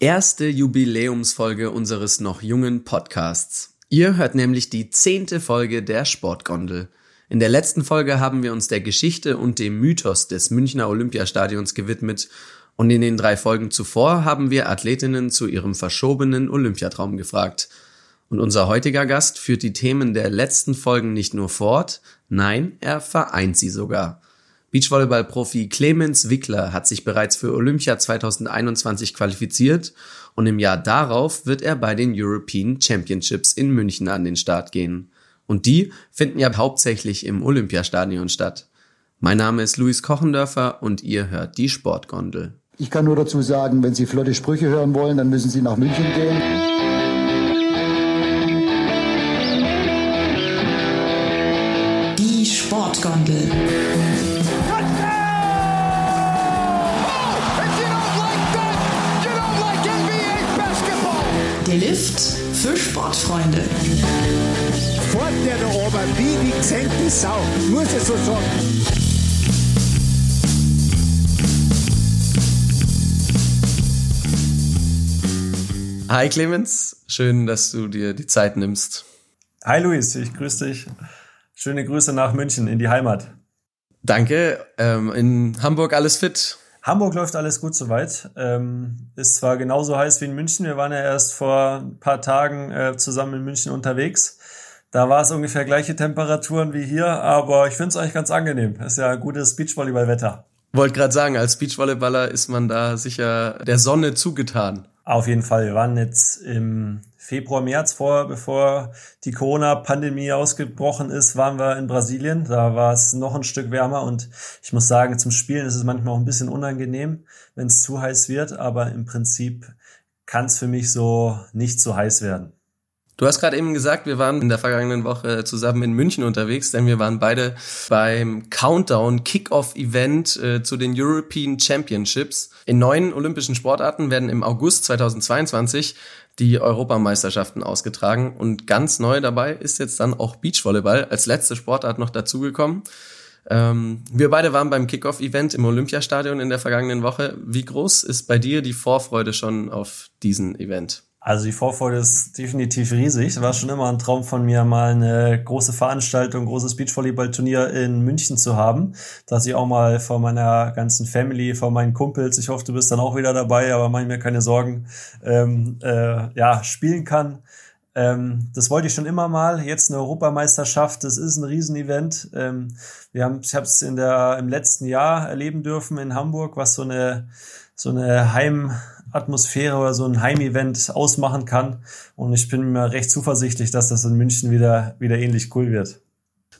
erste Jubiläumsfolge unseres noch jungen Podcasts. Ihr hört nämlich die zehnte Folge der Sportgondel. In der letzten Folge haben wir uns der Geschichte und dem Mythos des Münchner Olympiastadions gewidmet und in den drei Folgen zuvor haben wir Athletinnen zu ihrem verschobenen Olympiatraum gefragt. Und unser heutiger Gast führt die Themen der letzten Folgen nicht nur fort, nein, er vereint sie sogar. Beachvolleyball-Profi Clemens Wickler hat sich bereits für Olympia 2021 qualifiziert und im Jahr darauf wird er bei den European Championships in München an den Start gehen. Und die finden ja hauptsächlich im Olympiastadion statt. Mein Name ist Luis Kochendörfer und ihr hört die Sportgondel. Ich kann nur dazu sagen, wenn Sie flotte Sprüche hören wollen, dann müssen Sie nach München gehen. Die Sportgondel. Für Sportfreunde. Fort der da oben wie die gezähmte Sau, muss ich so sagen. Hi Clemens, schön, dass du dir die Zeit nimmst. Hi Luis, ich grüße dich. Schöne Grüße nach München in die Heimat. Danke. Ähm, in Hamburg alles fit? Hamburg läuft alles gut soweit. Ähm, ist zwar genauso heiß wie in München. Wir waren ja erst vor ein paar Tagen äh, zusammen in München unterwegs. Da war es ungefähr gleiche Temperaturen wie hier, aber ich finde es eigentlich ganz angenehm. Ist ja gutes Beachvolleyball-Wetter. Wollte gerade sagen, als Beachvolleyballer ist man da sicher der Sonne zugetan. Auf jeden Fall. Wir waren jetzt im Februar, März vor, bevor die Corona-Pandemie ausgebrochen ist, waren wir in Brasilien. Da war es noch ein Stück wärmer und ich muss sagen, zum Spielen ist es manchmal auch ein bisschen unangenehm, wenn es zu heiß wird, aber im Prinzip kann es für mich so nicht zu heiß werden. Du hast gerade eben gesagt, wir waren in der vergangenen Woche zusammen in München unterwegs, denn wir waren beide beim Countdown Kickoff Event äh, zu den European Championships. In neun olympischen Sportarten werden im August 2022 die Europameisterschaften ausgetragen und ganz neu dabei ist jetzt dann auch Beachvolleyball als letzte Sportart noch dazugekommen. Ähm, wir beide waren beim Kickoff-Event im Olympiastadion in der vergangenen Woche. Wie groß ist bei dir die Vorfreude schon auf diesen Event? Also die Vorfreude ist definitiv riesig. Es war schon immer ein Traum von mir, mal eine große Veranstaltung, großes Beachvolleyball-Turnier in München zu haben, dass ich auch mal vor meiner ganzen Family, vor meinen Kumpels, ich hoffe, du bist dann auch wieder dabei, aber mach mir keine Sorgen, ähm, äh, ja, spielen kann. Ähm, das wollte ich schon immer mal. Jetzt eine Europameisterschaft, das ist ein Riesenevent. Ähm, wir haben, ich habe es in der im letzten Jahr erleben dürfen in Hamburg, was so eine so eine Heim Atmosphäre oder so ein Heimevent ausmachen kann. Und ich bin mir recht zuversichtlich, dass das in München wieder, wieder ähnlich cool wird.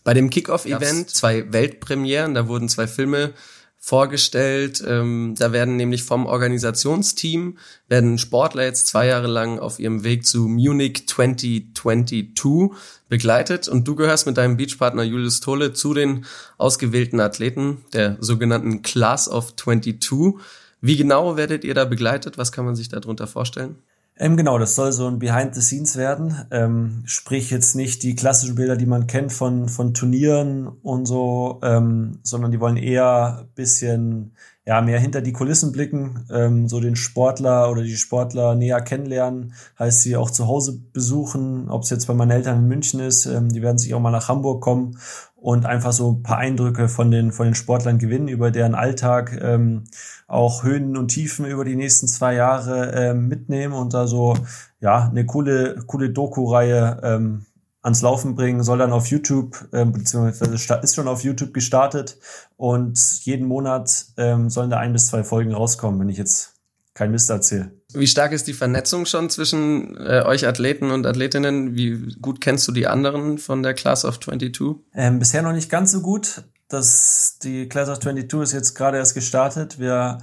Bei dem Kickoff-Event zwei Weltpremieren, da wurden zwei Filme vorgestellt. Ähm, da werden nämlich vom Organisationsteam werden Sportler jetzt zwei Jahre lang auf ihrem Weg zu Munich 2022 begleitet und du gehörst mit deinem Beachpartner Julius Tolle zu den ausgewählten Athleten der sogenannten Class of 22. Wie genau werdet ihr da begleitet? Was kann man sich darunter vorstellen? Ähm, genau, das soll so ein Behind the Scenes werden. Ähm, sprich jetzt nicht die klassischen Bilder, die man kennt von, von Turnieren und so, ähm, sondern die wollen eher bisschen ja, mehr hinter die Kulissen blicken, ähm, so den Sportler oder die Sportler näher kennenlernen, heißt sie auch zu Hause besuchen, ob es jetzt bei meinen Eltern in München ist, ähm, die werden sich auch mal nach Hamburg kommen und einfach so ein paar Eindrücke von den, von den Sportlern gewinnen, über deren Alltag ähm, auch Höhen und Tiefen über die nächsten zwei Jahre ähm, mitnehmen und da so ja eine coole, coole Doku-Reihe ähm, ans Laufen bringen, soll dann auf YouTube, ähm, beziehungsweise ist schon auf YouTube gestartet und jeden Monat ähm, sollen da ein bis zwei Folgen rauskommen, wenn ich jetzt kein Mist erzähle. Wie stark ist die Vernetzung schon zwischen äh, euch Athleten und Athletinnen? Wie gut kennst du die anderen von der Class of 22? Ähm, bisher noch nicht ganz so gut. Das, die Class of 22 ist jetzt gerade erst gestartet. Wir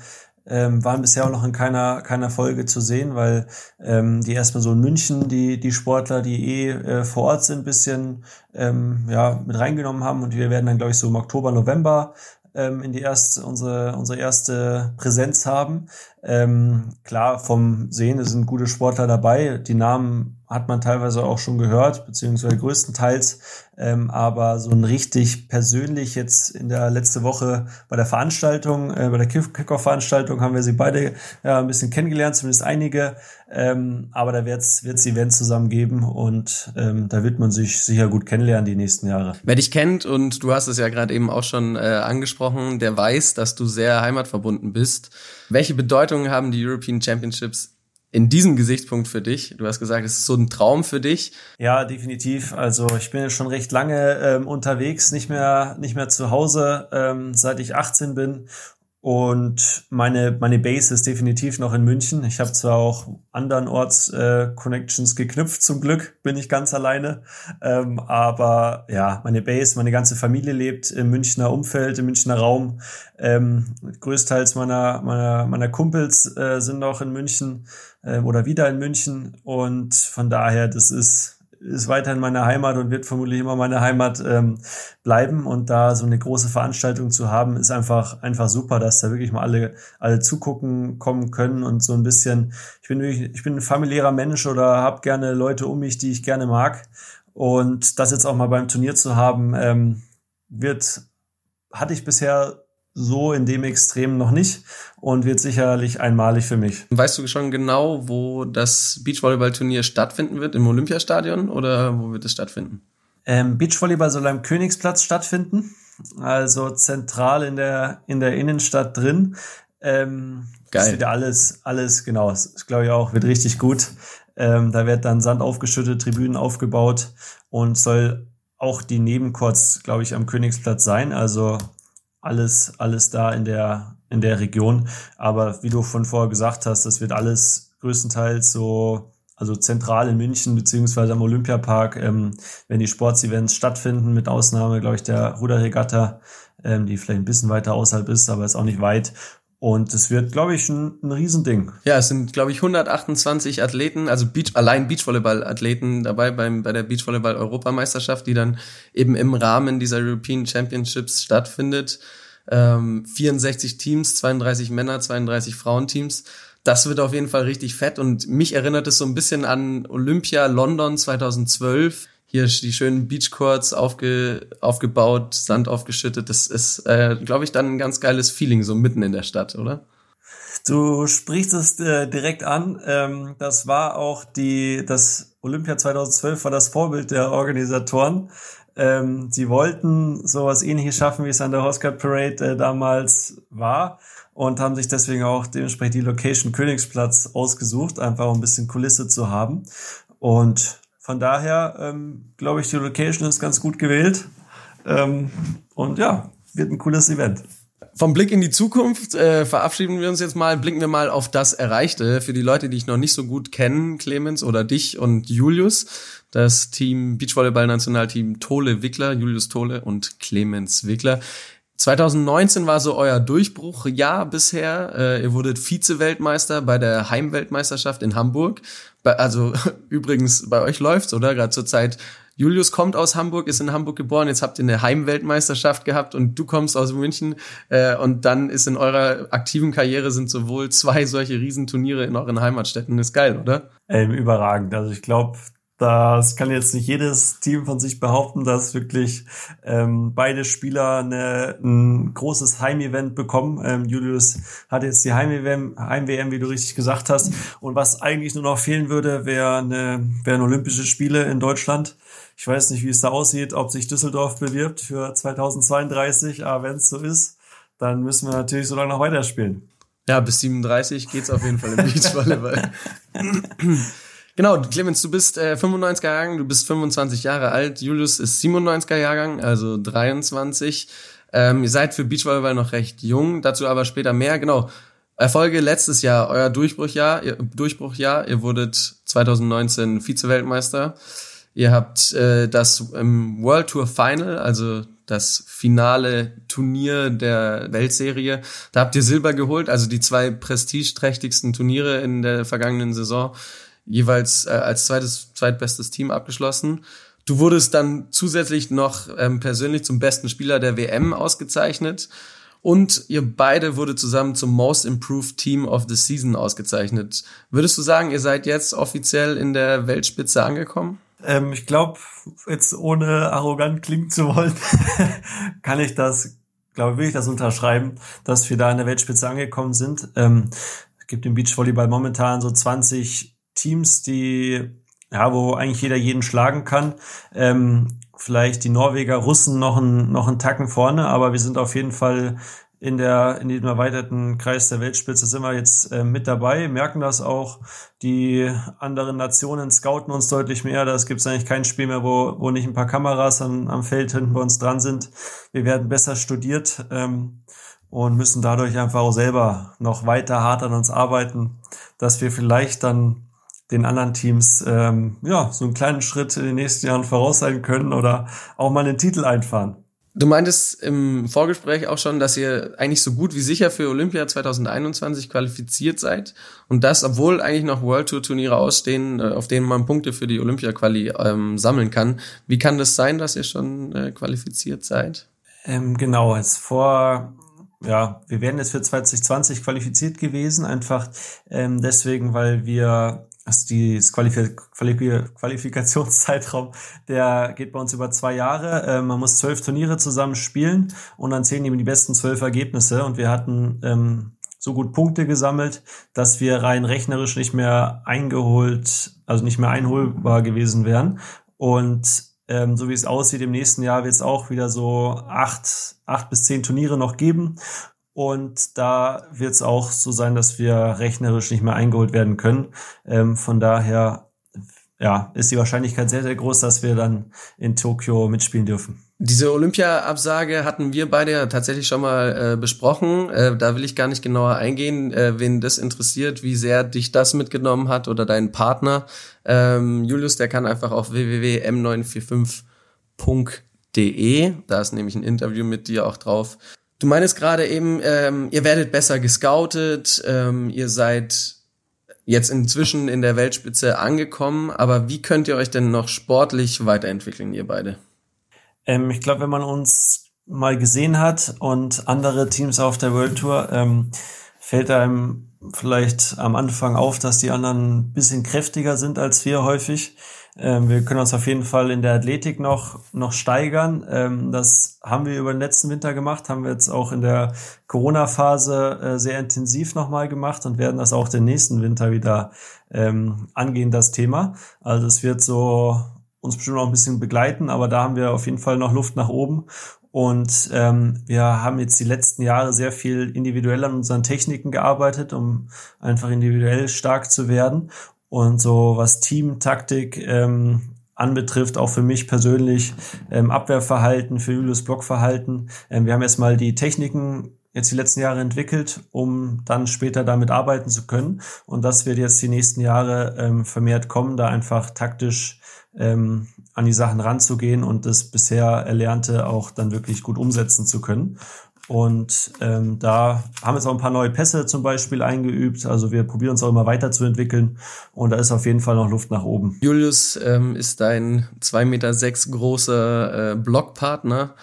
ähm, waren bisher auch noch in keiner, keiner Folge zu sehen, weil ähm, die erstmal so in München die, die Sportler, die eh äh, vor Ort sind, bisschen ähm, ja, mit reingenommen haben und wir werden dann, glaube ich, so im Oktober, November ähm, in die erste, unsere, unsere erste Präsenz haben. Ähm, klar, vom Sehen sind gute Sportler dabei. Die Namen hat man teilweise auch schon gehört, beziehungsweise größtenteils. Ähm, aber so ein richtig persönlich jetzt in der letzte Woche bei der Veranstaltung, äh, bei der Kickoff-Veranstaltung haben wir sie beide ja, ein bisschen kennengelernt, zumindest einige. Ähm, aber da wird es Events zusammen geben und ähm, da wird man sich sicher gut kennenlernen die nächsten Jahre. Wer dich kennt und du hast es ja gerade eben auch schon äh, angesprochen, der weiß, dass du sehr heimatverbunden bist. Welche Bedeutung haben die European Championships in diesem Gesichtspunkt für dich? Du hast gesagt, es ist so ein Traum für dich. Ja, definitiv. Also ich bin jetzt schon recht lange ähm, unterwegs, nicht mehr nicht mehr zu Hause, ähm, seit ich 18 bin und meine, meine Base ist definitiv noch in München. Ich habe zwar auch andernorts äh, Connections geknüpft, zum Glück bin ich ganz alleine. Ähm, aber ja, meine Base, meine ganze Familie lebt im Münchner Umfeld, im Münchner Raum. Ähm, größtenteils meiner, meiner, meiner Kumpels äh, sind noch in München äh, oder wieder in München. Und von daher, das ist ist weiterhin meine Heimat und wird vermutlich immer meine Heimat ähm, bleiben. Und da so eine große Veranstaltung zu haben, ist einfach, einfach super, dass da wirklich mal alle, alle zugucken kommen können und so ein bisschen, ich bin wirklich, ich bin ein familiärer Mensch oder habe gerne Leute um mich, die ich gerne mag. Und das jetzt auch mal beim Turnier zu haben, ähm, wird, hatte ich bisher so in dem Extrem noch nicht und wird sicherlich einmalig für mich. Weißt du schon genau, wo das Beachvolleyball-Turnier stattfinden wird? Im Olympiastadion oder wo wird es stattfinden? Ähm, Beachvolleyball soll am Königsplatz stattfinden, also zentral in der, in der Innenstadt drin. Ähm, Geil. Das wird ja alles, alles, genau, das glaube ich auch, wird richtig gut. Ähm, da wird dann Sand aufgeschüttet, Tribünen aufgebaut und soll auch die Nebencourts, glaube ich, am Königsplatz sein. Also alles, alles da in der, in der Region. Aber wie du von vorher gesagt hast, das wird alles größtenteils so, also zentral in München beziehungsweise am Olympiapark, ähm, wenn die Sportsevents stattfinden, mit Ausnahme, glaube ich, der Ruderregatta, ähm, die vielleicht ein bisschen weiter außerhalb ist, aber ist auch nicht weit. Und es wird, glaube ich, ein, ein Riesending. Ja, es sind, glaube ich, 128 Athleten, also Beach, allein Beachvolleyball-Athleten dabei beim, bei der Beachvolleyball-Europameisterschaft, die dann eben im Rahmen dieser European Championships stattfindet. Ähm, 64 Teams, 32 Männer, 32 Frauenteams. Das wird auf jeden Fall richtig fett und mich erinnert es so ein bisschen an Olympia London 2012 hier die schönen Beachcourts aufge, aufgebaut, Sand aufgeschüttet. Das ist, äh, glaube ich, dann ein ganz geiles Feeling so mitten in der Stadt, oder? Du sprichst es äh, direkt an. Ähm, das war auch die, das Olympia 2012 war das Vorbild der Organisatoren. Ähm, sie wollten sowas ähnliches schaffen, wie es an der Oscar Parade äh, damals war und haben sich deswegen auch dementsprechend die Location Königsplatz ausgesucht, einfach um ein bisschen Kulisse zu haben. Und von daher ähm, glaube ich, die Location ist ganz gut gewählt. Ähm, und ja, wird ein cooles Event. Vom Blick in die Zukunft äh, verabschieden wir uns jetzt mal, blicken wir mal auf das Erreichte. Für die Leute, die ich noch nicht so gut kennen, Clemens oder dich und Julius, das Team Beachvolleyball-Nationalteam Tole Wickler, Julius Tole und Clemens Wickler. 2019 war so euer Durchbruchjahr bisher. Äh, ihr wurdet Vize-Weltmeister bei der Heimweltmeisterschaft in Hamburg. also übrigens, bei euch läuft's, oder? Gerade zur Zeit. Julius kommt aus Hamburg, ist in Hamburg geboren. Jetzt habt ihr eine Heimweltmeisterschaft gehabt und du kommst aus München. Äh, und dann ist in eurer aktiven Karriere sind sowohl zwei solche Riesenturniere in euren Heimatstädten. Ist geil, oder? Ähm, überragend. Also ich glaube, das kann jetzt nicht jedes Team von sich behaupten, dass wirklich ähm, beide Spieler eine, ein großes Heimevent bekommen. Ähm, Julius hat jetzt die Heim-WM, Heim wie du richtig gesagt hast. Und was eigentlich nur noch fehlen würde, wäre eine, wären Olympische Spiele in Deutschland. Ich weiß nicht, wie es da aussieht, ob sich Düsseldorf bewirbt für 2032, aber wenn es so ist, dann müssen wir natürlich so lange noch weiterspielen. Ja, bis 37 geht's auf jeden Fall im Beachvolleyball. Genau, Clemens, du bist äh, 95er Jahrgang, du bist 25 Jahre alt. Julius ist 97er Jahrgang, also 23. Ähm, ihr seid für Beachvolleyball noch recht jung, dazu aber später mehr. Genau. Erfolge letztes Jahr, euer Durchbruchjahr, ihr, Durchbruchjahr. Ihr wurdet 2019 Vize-Weltmeister. Ihr habt äh, das im World Tour Final, also das finale Turnier der Weltserie. Da habt ihr Silber geholt, also die zwei prestigeträchtigsten Turniere in der vergangenen Saison jeweils äh, als zweites, zweitbestes Team abgeschlossen. Du wurdest dann zusätzlich noch ähm, persönlich zum besten Spieler der WM ausgezeichnet. und ihr beide wurde zusammen zum Most Improved Team of the Season ausgezeichnet. Würdest du sagen, ihr seid jetzt offiziell in der Weltspitze angekommen? Ähm, ich glaube, jetzt ohne arrogant klingen zu wollen, kann ich das, glaube ich das unterschreiben, dass wir da in der Weltspitze angekommen sind. Ähm, gibt im Beachvolleyball momentan so 20 Teams, die ja, wo eigentlich jeder jeden schlagen kann. Ähm, vielleicht die Norweger, Russen noch einen, noch einen Tacken vorne, aber wir sind auf jeden Fall in der in dem erweiterten Kreis der Weltspitze sind wir jetzt äh, mit dabei, merken das auch. Die anderen Nationen scouten uns deutlich mehr. Da gibt es eigentlich kein Spiel mehr, wo, wo nicht ein paar Kameras am, am Feld hinten bei uns dran sind. Wir werden besser studiert ähm, und müssen dadurch einfach auch selber noch weiter hart an uns arbeiten, dass wir vielleicht dann den anderen Teams ähm, ja so einen kleinen Schritt in den nächsten Jahren voraus sein können oder auch mal einen Titel einfahren. Du meintest im Vorgespräch auch schon, dass ihr eigentlich so gut wie sicher für Olympia 2021 qualifiziert seid und das, obwohl eigentlich noch World Tour Turniere ausstehen, äh, auf denen man Punkte für die Olympia Quali ähm, sammeln kann. Wie kann das sein, dass ihr schon äh, qualifiziert seid? Ähm, genau, jetzt vor ja, wir wären jetzt für 2020 qualifiziert gewesen, einfach ähm, deswegen, weil wir also die das Qualif Qualif Qualifikationszeitraum, der geht bei uns über zwei Jahre. Äh, man muss zwölf Turniere zusammen spielen und dann zählen eben die besten zwölf Ergebnisse. Und wir hatten ähm, so gut Punkte gesammelt, dass wir rein rechnerisch nicht mehr eingeholt, also nicht mehr einholbar gewesen wären. Und ähm, so wie es aussieht, im nächsten Jahr wird es auch wieder so acht, acht bis zehn Turniere noch geben. Und da wird es auch so sein, dass wir rechnerisch nicht mehr eingeholt werden können. Ähm, von daher ja, ist die Wahrscheinlichkeit sehr, sehr groß, dass wir dann in Tokio mitspielen dürfen. Diese Olympia-Absage hatten wir beide tatsächlich schon mal äh, besprochen. Äh, da will ich gar nicht genauer eingehen, äh, wen das interessiert, wie sehr dich das mitgenommen hat oder deinen Partner. Ähm, Julius, der kann einfach auf www.m945.de, da ist nämlich ein Interview mit dir auch drauf, Du meinst gerade eben, ähm, ihr werdet besser gescoutet, ähm, ihr seid jetzt inzwischen in der Weltspitze angekommen, aber wie könnt ihr euch denn noch sportlich weiterentwickeln, ihr beide? Ähm, ich glaube, wenn man uns mal gesehen hat und andere Teams auf der World Tour, ähm, fällt einem vielleicht am Anfang auf, dass die anderen ein bisschen kräftiger sind als wir häufig. Ähm, wir können uns auf jeden Fall in der Athletik noch, noch steigern. Ähm, das haben wir über den letzten Winter gemacht, haben wir jetzt auch in der Corona-Phase äh, sehr intensiv nochmal gemacht und werden das auch den nächsten Winter wieder ähm, angehen, das Thema. Also es wird so uns bestimmt noch ein bisschen begleiten, aber da haben wir auf jeden Fall noch Luft nach oben. Und ähm, wir haben jetzt die letzten Jahre sehr viel individuell an unseren Techniken gearbeitet, um einfach individuell stark zu werden. Und so was Teamtaktik ähm, anbetrifft, auch für mich persönlich ähm, Abwehrverhalten, für Julius Blockverhalten. Ähm, wir haben erstmal die Techniken jetzt die letzten Jahre entwickelt, um dann später damit arbeiten zu können. Und das wird jetzt die nächsten Jahre ähm, vermehrt kommen, da einfach taktisch ähm, an die Sachen ranzugehen und das bisher Erlernte auch dann wirklich gut umsetzen zu können. Und ähm, da haben wir jetzt auch ein paar neue Pässe zum Beispiel eingeübt. Also wir probieren uns auch immer weiterzuentwickeln und da ist auf jeden Fall noch Luft nach oben. Julius ähm, ist dein zwei Meter sechs großer äh, Blockpartner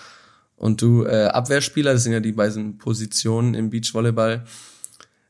und du äh, Abwehrspieler. Das sind ja die beiden Positionen im Beachvolleyball.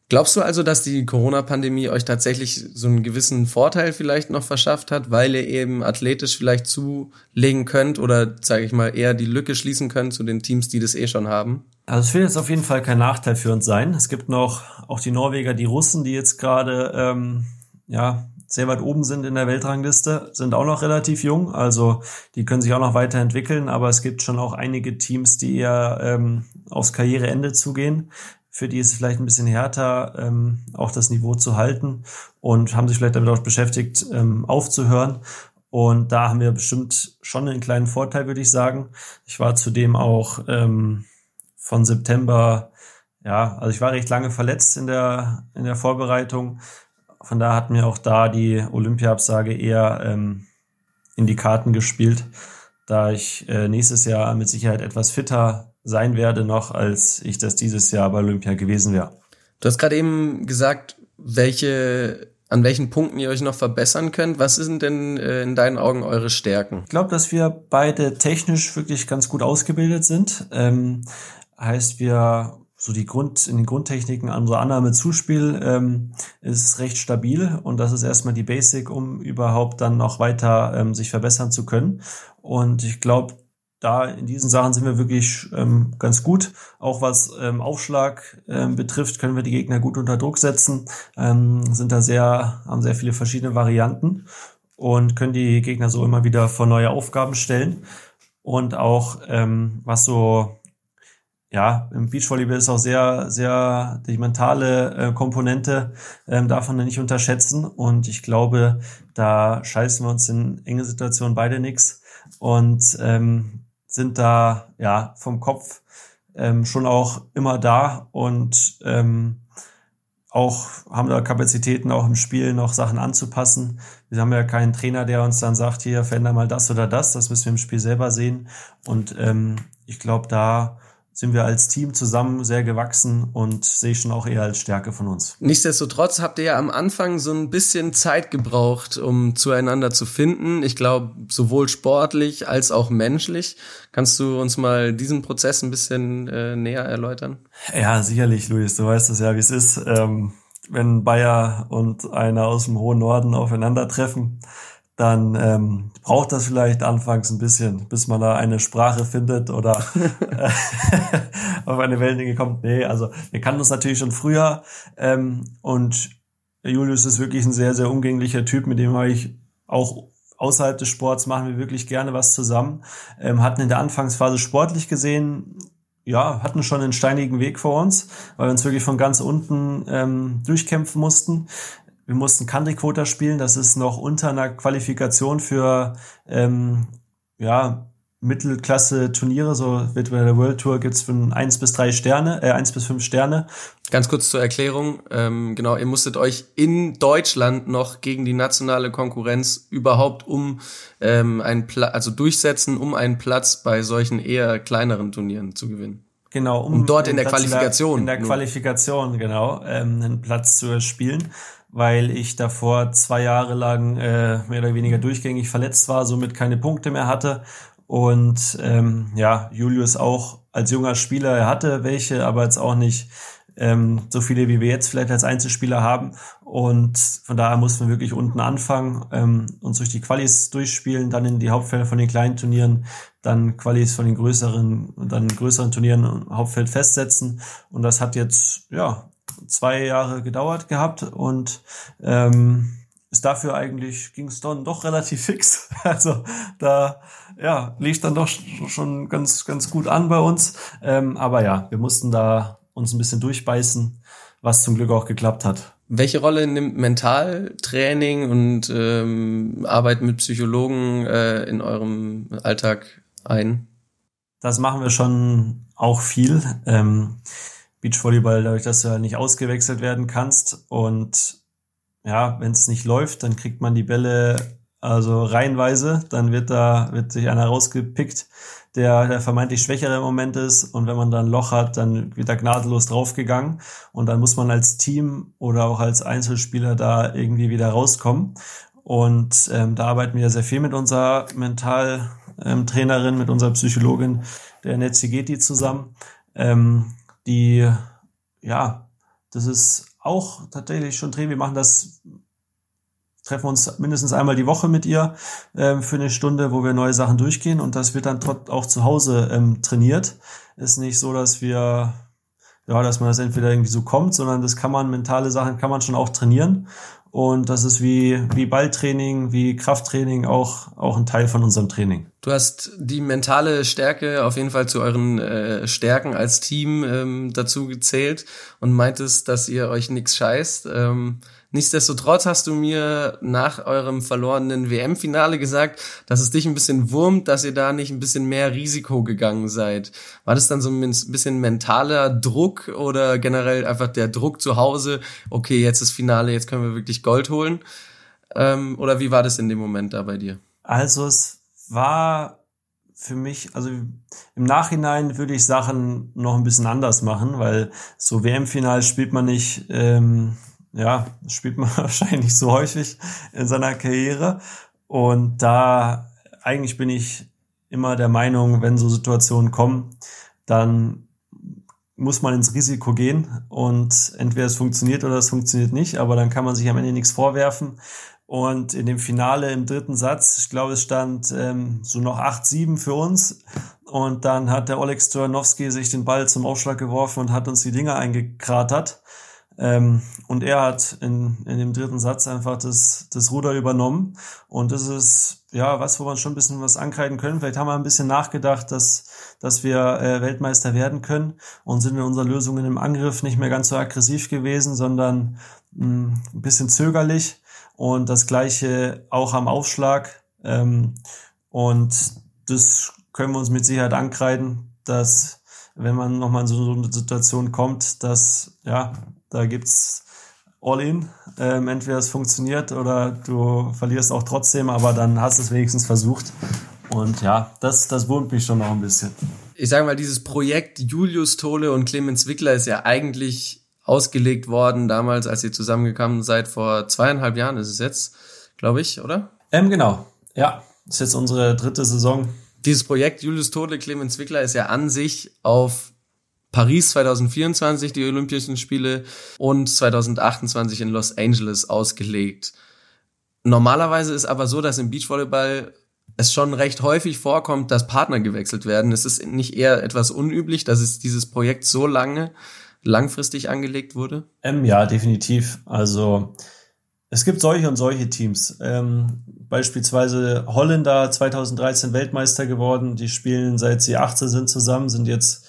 Glaubst du also, dass die Corona-Pandemie euch tatsächlich so einen gewissen Vorteil vielleicht noch verschafft hat, weil ihr eben athletisch vielleicht zulegen könnt oder, sage ich mal, eher die Lücke schließen könnt zu den Teams, die das eh schon haben? Also es wird jetzt auf jeden Fall kein Nachteil für uns sein. Es gibt noch auch die Norweger, die Russen, die jetzt gerade ähm, ja sehr weit oben sind in der Weltrangliste, sind auch noch relativ jung. Also die können sich auch noch weiterentwickeln, aber es gibt schon auch einige Teams, die eher ähm, aufs Karriereende zugehen für die ist es vielleicht ein bisschen härter, ähm, auch das Niveau zu halten und haben sich vielleicht damit auch beschäftigt, ähm, aufzuhören. Und da haben wir bestimmt schon einen kleinen Vorteil, würde ich sagen. Ich war zudem auch ähm, von September, ja, also ich war recht lange verletzt in der, in der Vorbereitung. Von da hat mir auch da die Olympia-Absage eher ähm, in die Karten gespielt, da ich äh, nächstes Jahr mit Sicherheit etwas fitter sein werde noch, als ich das dieses Jahr bei Olympia gewesen wäre. Du hast gerade eben gesagt, welche an welchen Punkten ihr euch noch verbessern könnt. Was sind denn äh, in deinen Augen eure Stärken? Ich glaube, dass wir beide technisch wirklich ganz gut ausgebildet sind. Ähm, heißt, wir so die Grund, in den Grundtechniken, unsere Annahme Zuspiel ähm, ist recht stabil und das ist erstmal die Basic, um überhaupt dann noch weiter ähm, sich verbessern zu können. Und ich glaube, da in diesen Sachen sind wir wirklich ähm, ganz gut. Auch was ähm, Aufschlag ähm, betrifft, können wir die Gegner gut unter Druck setzen, ähm, sind da sehr, haben sehr viele verschiedene Varianten und können die Gegner so immer wieder vor neue Aufgaben stellen. Und auch ähm, was so ja, im Beachvolleyball ist auch sehr, sehr die mentale äh, Komponente ähm, man nicht unterschätzen. Und ich glaube, da scheißen wir uns in enge Situationen beide nix und ähm, sind da ja vom Kopf ähm, schon auch immer da und ähm, auch haben da Kapazitäten auch im Spiel noch Sachen anzupassen. Wir haben ja keinen Trainer, der uns dann sagt, hier veränder mal das oder das. Das müssen wir im Spiel selber sehen. Und ähm, ich glaube, da sind wir als Team zusammen sehr gewachsen und sehe ich schon auch eher als Stärke von uns. Nichtsdestotrotz habt ihr ja am Anfang so ein bisschen Zeit gebraucht, um zueinander zu finden. Ich glaube, sowohl sportlich als auch menschlich. Kannst du uns mal diesen Prozess ein bisschen äh, näher erläutern? Ja, sicherlich, Luis. Du weißt es ja, wie es ist. Ähm, wenn Bayer und einer aus dem hohen Norden aufeinandertreffen, dann ähm, braucht das vielleicht anfangs ein bisschen, bis man da eine Sprache findet oder auf eine Wellenlänge kommt. Nee, also wir kannten uns natürlich schon früher ähm, und Julius ist wirklich ein sehr, sehr umgänglicher Typ, mit dem habe ich auch außerhalb des Sports machen wir wirklich gerne was zusammen. Ähm, hatten in der Anfangsphase sportlich gesehen, ja, hatten schon einen steinigen Weg vor uns, weil wir uns wirklich von ganz unten ähm, durchkämpfen mussten. Wir mussten Country Quota spielen, das ist noch unter einer Qualifikation für ähm, ja, Mittelklasse Turniere, so wird bei der World Tour gibt's von eins bis drei Sterne, äh, eins bis fünf Sterne. Ganz kurz zur Erklärung, ähm, genau, ihr musstet euch in Deutschland noch gegen die nationale Konkurrenz überhaupt um ähm, einen Pla also durchsetzen, um einen Platz bei solchen eher kleineren Turnieren zu gewinnen. Genau, um, um dort in der Qualifikation. In der, in der Qualifikation, genau, ähm, einen Platz zu spielen weil ich davor zwei Jahre lang äh, mehr oder weniger durchgängig verletzt war, somit keine Punkte mehr hatte. Und ähm, ja, Julius auch als junger Spieler, er hatte welche, aber jetzt auch nicht ähm, so viele, wie wir jetzt vielleicht als Einzelspieler haben. Und von daher mussten wir wirklich unten anfangen, ähm, uns durch die Qualis durchspielen, dann in die Hauptfelder von den kleinen Turnieren, dann Qualis von den größeren, dann größeren Turnieren Hauptfeld festsetzen. Und das hat jetzt, ja, zwei Jahre gedauert gehabt und ähm, ist dafür eigentlich, ging es dann doch relativ fix. Also da ja, lief dann doch schon ganz, ganz gut an bei uns. Ähm, aber ja, wir mussten da uns ein bisschen durchbeißen, was zum Glück auch geklappt hat. Welche Rolle nimmt Mentaltraining und ähm, Arbeit mit Psychologen äh, in eurem Alltag ein? Das machen wir schon auch viel. Ähm, Beachvolleyball, dadurch, dass du halt nicht ausgewechselt werden kannst. Und ja, wenn es nicht läuft, dann kriegt man die Bälle also reihenweise. Dann wird da, wird sich einer rausgepickt, der der vermeintlich schwächere im Moment ist. Und wenn man dann ein Loch hat, dann wird da gnadenlos draufgegangen. Und dann muss man als Team oder auch als Einzelspieler da irgendwie wieder rauskommen. Und ähm, da arbeiten wir sehr viel mit unserer Mentaltrainerin, ähm, mit unserer Psychologin, der Netzigeti zusammen. Ähm, die, ja, das ist auch tatsächlich schon drin. Wir machen das, treffen uns mindestens einmal die Woche mit ihr ähm, für eine Stunde, wo wir neue Sachen durchgehen und das wird dann auch zu Hause ähm, trainiert. Ist nicht so, dass wir ja, dass man das entweder irgendwie so kommt, sondern das kann man, mentale Sachen kann man schon auch trainieren. Und das ist wie, wie Balltraining, wie Krafttraining auch, auch ein Teil von unserem Training. Du hast die mentale Stärke auf jeden Fall zu euren äh, Stärken als Team ähm, dazu gezählt und meintest, dass ihr euch nix scheißt. Ähm, Nichtsdestotrotz hast du mir nach eurem verlorenen WM-Finale gesagt, dass es dich ein bisschen wurmt, dass ihr da nicht ein bisschen mehr Risiko gegangen seid. War das dann so ein bisschen mentaler Druck oder generell einfach der Druck zu Hause? Okay, jetzt ist Finale, jetzt können wir wirklich Gold holen. Ähm, oder wie war das in dem Moment da bei dir? Also es war für mich, also im Nachhinein würde ich Sachen noch ein bisschen anders machen, weil so WM-Final spielt man nicht ähm, ja, spielt man wahrscheinlich nicht so häufig in seiner Karriere. Und da eigentlich bin ich immer der Meinung, wenn so Situationen kommen, dann muss man ins Risiko gehen und entweder es funktioniert oder es funktioniert nicht, aber dann kann man sich am Ende nichts vorwerfen. Und in dem Finale im dritten Satz, ich glaube, es stand ähm, so noch 8-7 für uns. Und dann hat der Oleg Stojanowski sich den Ball zum Aufschlag geworfen und hat uns die Dinger eingekratert. Ähm, und er hat in, in dem dritten Satz einfach das, das Ruder übernommen. Und das ist ja was, wo man schon ein bisschen was ankreiden können. Vielleicht haben wir ein bisschen nachgedacht, dass, dass wir äh, Weltmeister werden können und sind in unserer Lösung im Angriff nicht mehr ganz so aggressiv gewesen, sondern mh, mm, ein bisschen zögerlich. Und das gleiche auch am Aufschlag. Ähm, und das können wir uns mit Sicherheit ankreiden, dass wenn man nochmal in so eine Situation kommt, dass ja da gibt's All-in. Ähm, entweder es funktioniert oder du verlierst auch trotzdem, aber dann hast du es wenigstens versucht. Und ja, das, das wurmt mich schon noch ein bisschen. Ich sage mal, dieses Projekt Julius Tole und Clemens Wickler ist ja eigentlich ausgelegt worden damals, als ihr zusammengekommen seid, vor zweieinhalb Jahren ist es jetzt, glaube ich, oder? Ähm, genau. Ja, ist jetzt unsere dritte Saison. Dieses Projekt Julius Tole, Clemens Wickler ist ja an sich auf Paris 2024 die Olympischen Spiele und 2028 in Los Angeles ausgelegt. Normalerweise ist aber so, dass im Beachvolleyball es schon recht häufig vorkommt, dass Partner gewechselt werden. Es ist nicht eher etwas unüblich, dass es dieses Projekt so lange langfristig angelegt wurde? Ähm, ja, definitiv. Also es gibt solche und solche Teams. Ähm, beispielsweise Holländer 2013 Weltmeister geworden. Die spielen seit sie 18 sind zusammen, sind jetzt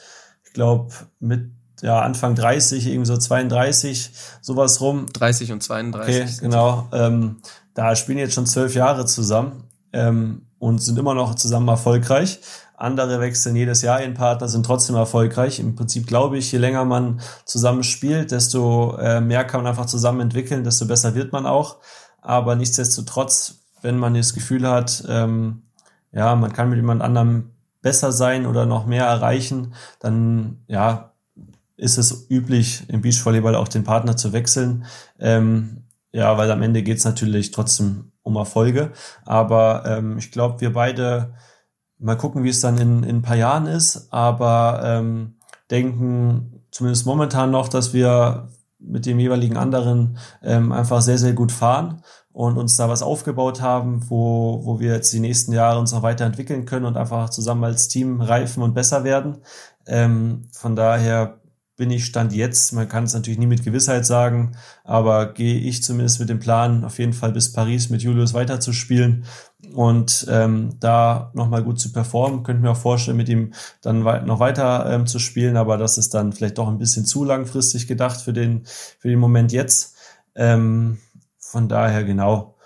glaube, mit ja, Anfang 30, irgendwie so 32, sowas rum. 30 und 32. Okay, genau. Ähm, da spielen jetzt schon zwölf Jahre zusammen ähm, und sind immer noch zusammen erfolgreich. Andere wechseln jedes Jahr ihren Partner, sind trotzdem erfolgreich. Im Prinzip glaube ich, je länger man zusammen spielt, desto äh, mehr kann man einfach zusammen entwickeln, desto besser wird man auch. Aber nichtsdestotrotz, wenn man das Gefühl hat, ähm, ja, man kann mit jemand anderem besser sein oder noch mehr erreichen, dann ja, ist es üblich, im Beachvolleyball auch den Partner zu wechseln. Ähm, ja, weil am Ende geht es natürlich trotzdem um Erfolge. Aber ähm, ich glaube, wir beide mal gucken, wie es dann in, in ein paar Jahren ist, aber ähm, denken zumindest momentan noch, dass wir mit dem jeweiligen anderen ähm, einfach sehr, sehr gut fahren und uns da was aufgebaut haben, wo, wo wir jetzt die nächsten Jahre uns noch weiterentwickeln können und einfach zusammen als Team reifen und besser werden. Ähm, von daher bin ich Stand jetzt, man kann es natürlich nie mit Gewissheit sagen, aber gehe ich zumindest mit dem Plan, auf jeden Fall bis Paris mit Julius weiterzuspielen und ähm, da nochmal gut zu performen. Könnte mir auch vorstellen, mit ihm dann noch weiter ähm, zu spielen, aber das ist dann vielleicht doch ein bisschen zu langfristig gedacht für den, für den Moment jetzt. Ähm, von daher genau,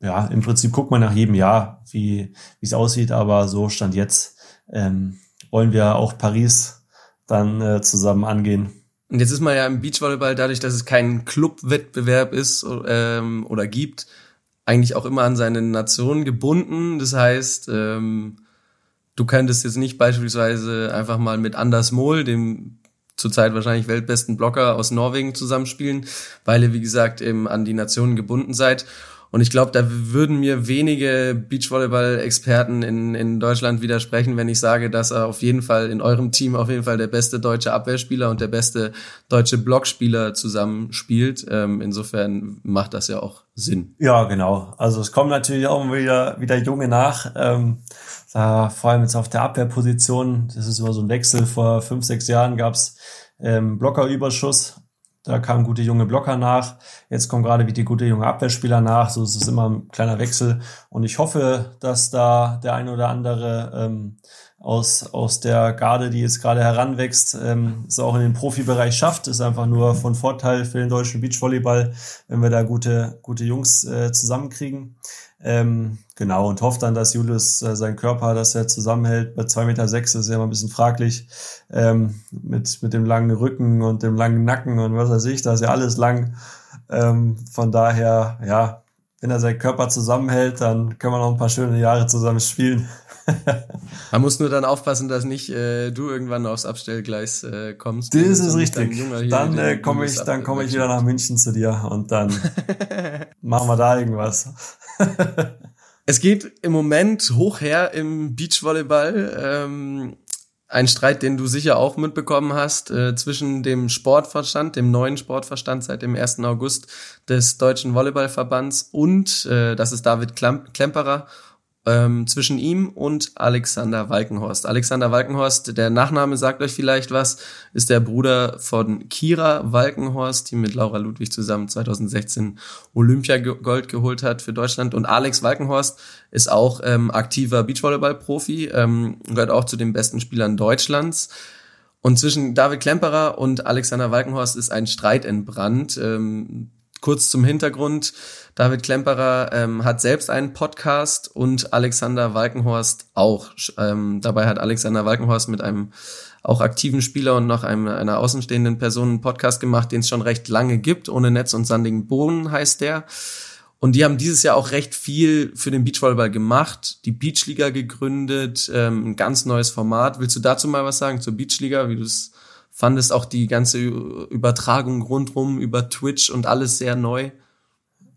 ja, im Prinzip guckt man nach jedem Jahr, wie es aussieht, aber so stand jetzt ähm, wollen wir auch Paris dann äh, zusammen angehen. Und jetzt ist man ja im Beachvolleyball dadurch, dass es keinen Clubwettbewerb ist ähm, oder gibt, eigentlich auch immer an seine Nation gebunden. Das heißt, ähm, du könntest jetzt nicht beispielsweise einfach mal mit Anders Mohl, dem zurzeit wahrscheinlich weltbesten Blocker aus Norwegen zusammenspielen, weil ihr, wie gesagt, eben an die Nationen gebunden seid. Und ich glaube, da würden mir wenige Beachvolleyball-Experten in, in Deutschland widersprechen, wenn ich sage, dass er auf jeden Fall in eurem Team auf jeden Fall der beste deutsche Abwehrspieler und der beste deutsche Blockspieler zusammenspielt. Ähm, insofern macht das ja auch Sinn. Ja, genau. Also es kommen natürlich auch wieder, wieder Junge nach. Ähm, da, vor allem jetzt auf der Abwehrposition, das ist immer so ein Wechsel. Vor fünf, sechs Jahren gab's ähm, Blockerüberschuss da kamen gute junge Blocker nach. Jetzt kommen gerade wie die gute junge Abwehrspieler nach. So ist es immer ein kleiner Wechsel. Und ich hoffe, dass da der eine oder andere ähm, aus, aus der Garde, die jetzt gerade heranwächst, ähm, es auch in den Profibereich schafft. Ist einfach nur von Vorteil für den deutschen Beachvolleyball, wenn wir da gute, gute Jungs äh, zusammenkriegen. Ähm, genau, und hofft dann, dass Julius äh, seinen Körper, dass er zusammenhält. Bei zwei Meter sechs ist ja immer ein bisschen fraglich. Ähm, mit, mit dem langen Rücken und dem langen Nacken und was weiß ich, da ist ja alles lang. Ähm, von daher, ja, wenn er seinen Körper zusammenhält, dann können wir noch ein paar schöne Jahre zusammen spielen. Man muss nur dann aufpassen, dass nicht äh, du irgendwann aufs Abstellgleis äh, kommst. Das ist richtig. Dann äh, komme ich, dann komme ich wieder nach München zu dir und dann machen wir da irgendwas. es geht im Moment hoch her im Beachvolleyball. Ähm, ein Streit, den du sicher auch mitbekommen hast, äh, zwischen dem Sportverstand, dem neuen Sportverstand seit dem 1. August des Deutschen Volleyballverbands und, äh, das ist David Klemperer, ähm, zwischen ihm und Alexander Walkenhorst. Alexander Walkenhorst, der Nachname sagt euch vielleicht was, ist der Bruder von Kira Walkenhorst, die mit Laura Ludwig zusammen 2016 Olympiagold geholt hat für Deutschland. Und Alex Walkenhorst ist auch ähm, aktiver Beachvolleyball-Profi, ähm, gehört auch zu den besten Spielern Deutschlands. Und zwischen David Klemperer und Alexander Walkenhorst ist ein Streit entbrannt. Ähm, kurz zum Hintergrund. David Klemperer ähm, hat selbst einen Podcast und Alexander Walkenhorst auch. Ähm, dabei hat Alexander Walkenhorst mit einem auch aktiven Spieler und noch einem, einer außenstehenden Person einen Podcast gemacht, den es schon recht lange gibt. Ohne Netz und sandigen Boden heißt der. Und die haben dieses Jahr auch recht viel für den Beachvolleyball gemacht, die Beachliga gegründet, ähm, ein ganz neues Format. Willst du dazu mal was sagen zur Beachliga, wie du es fandest auch die ganze Übertragung rundrum über Twitch und alles sehr neu?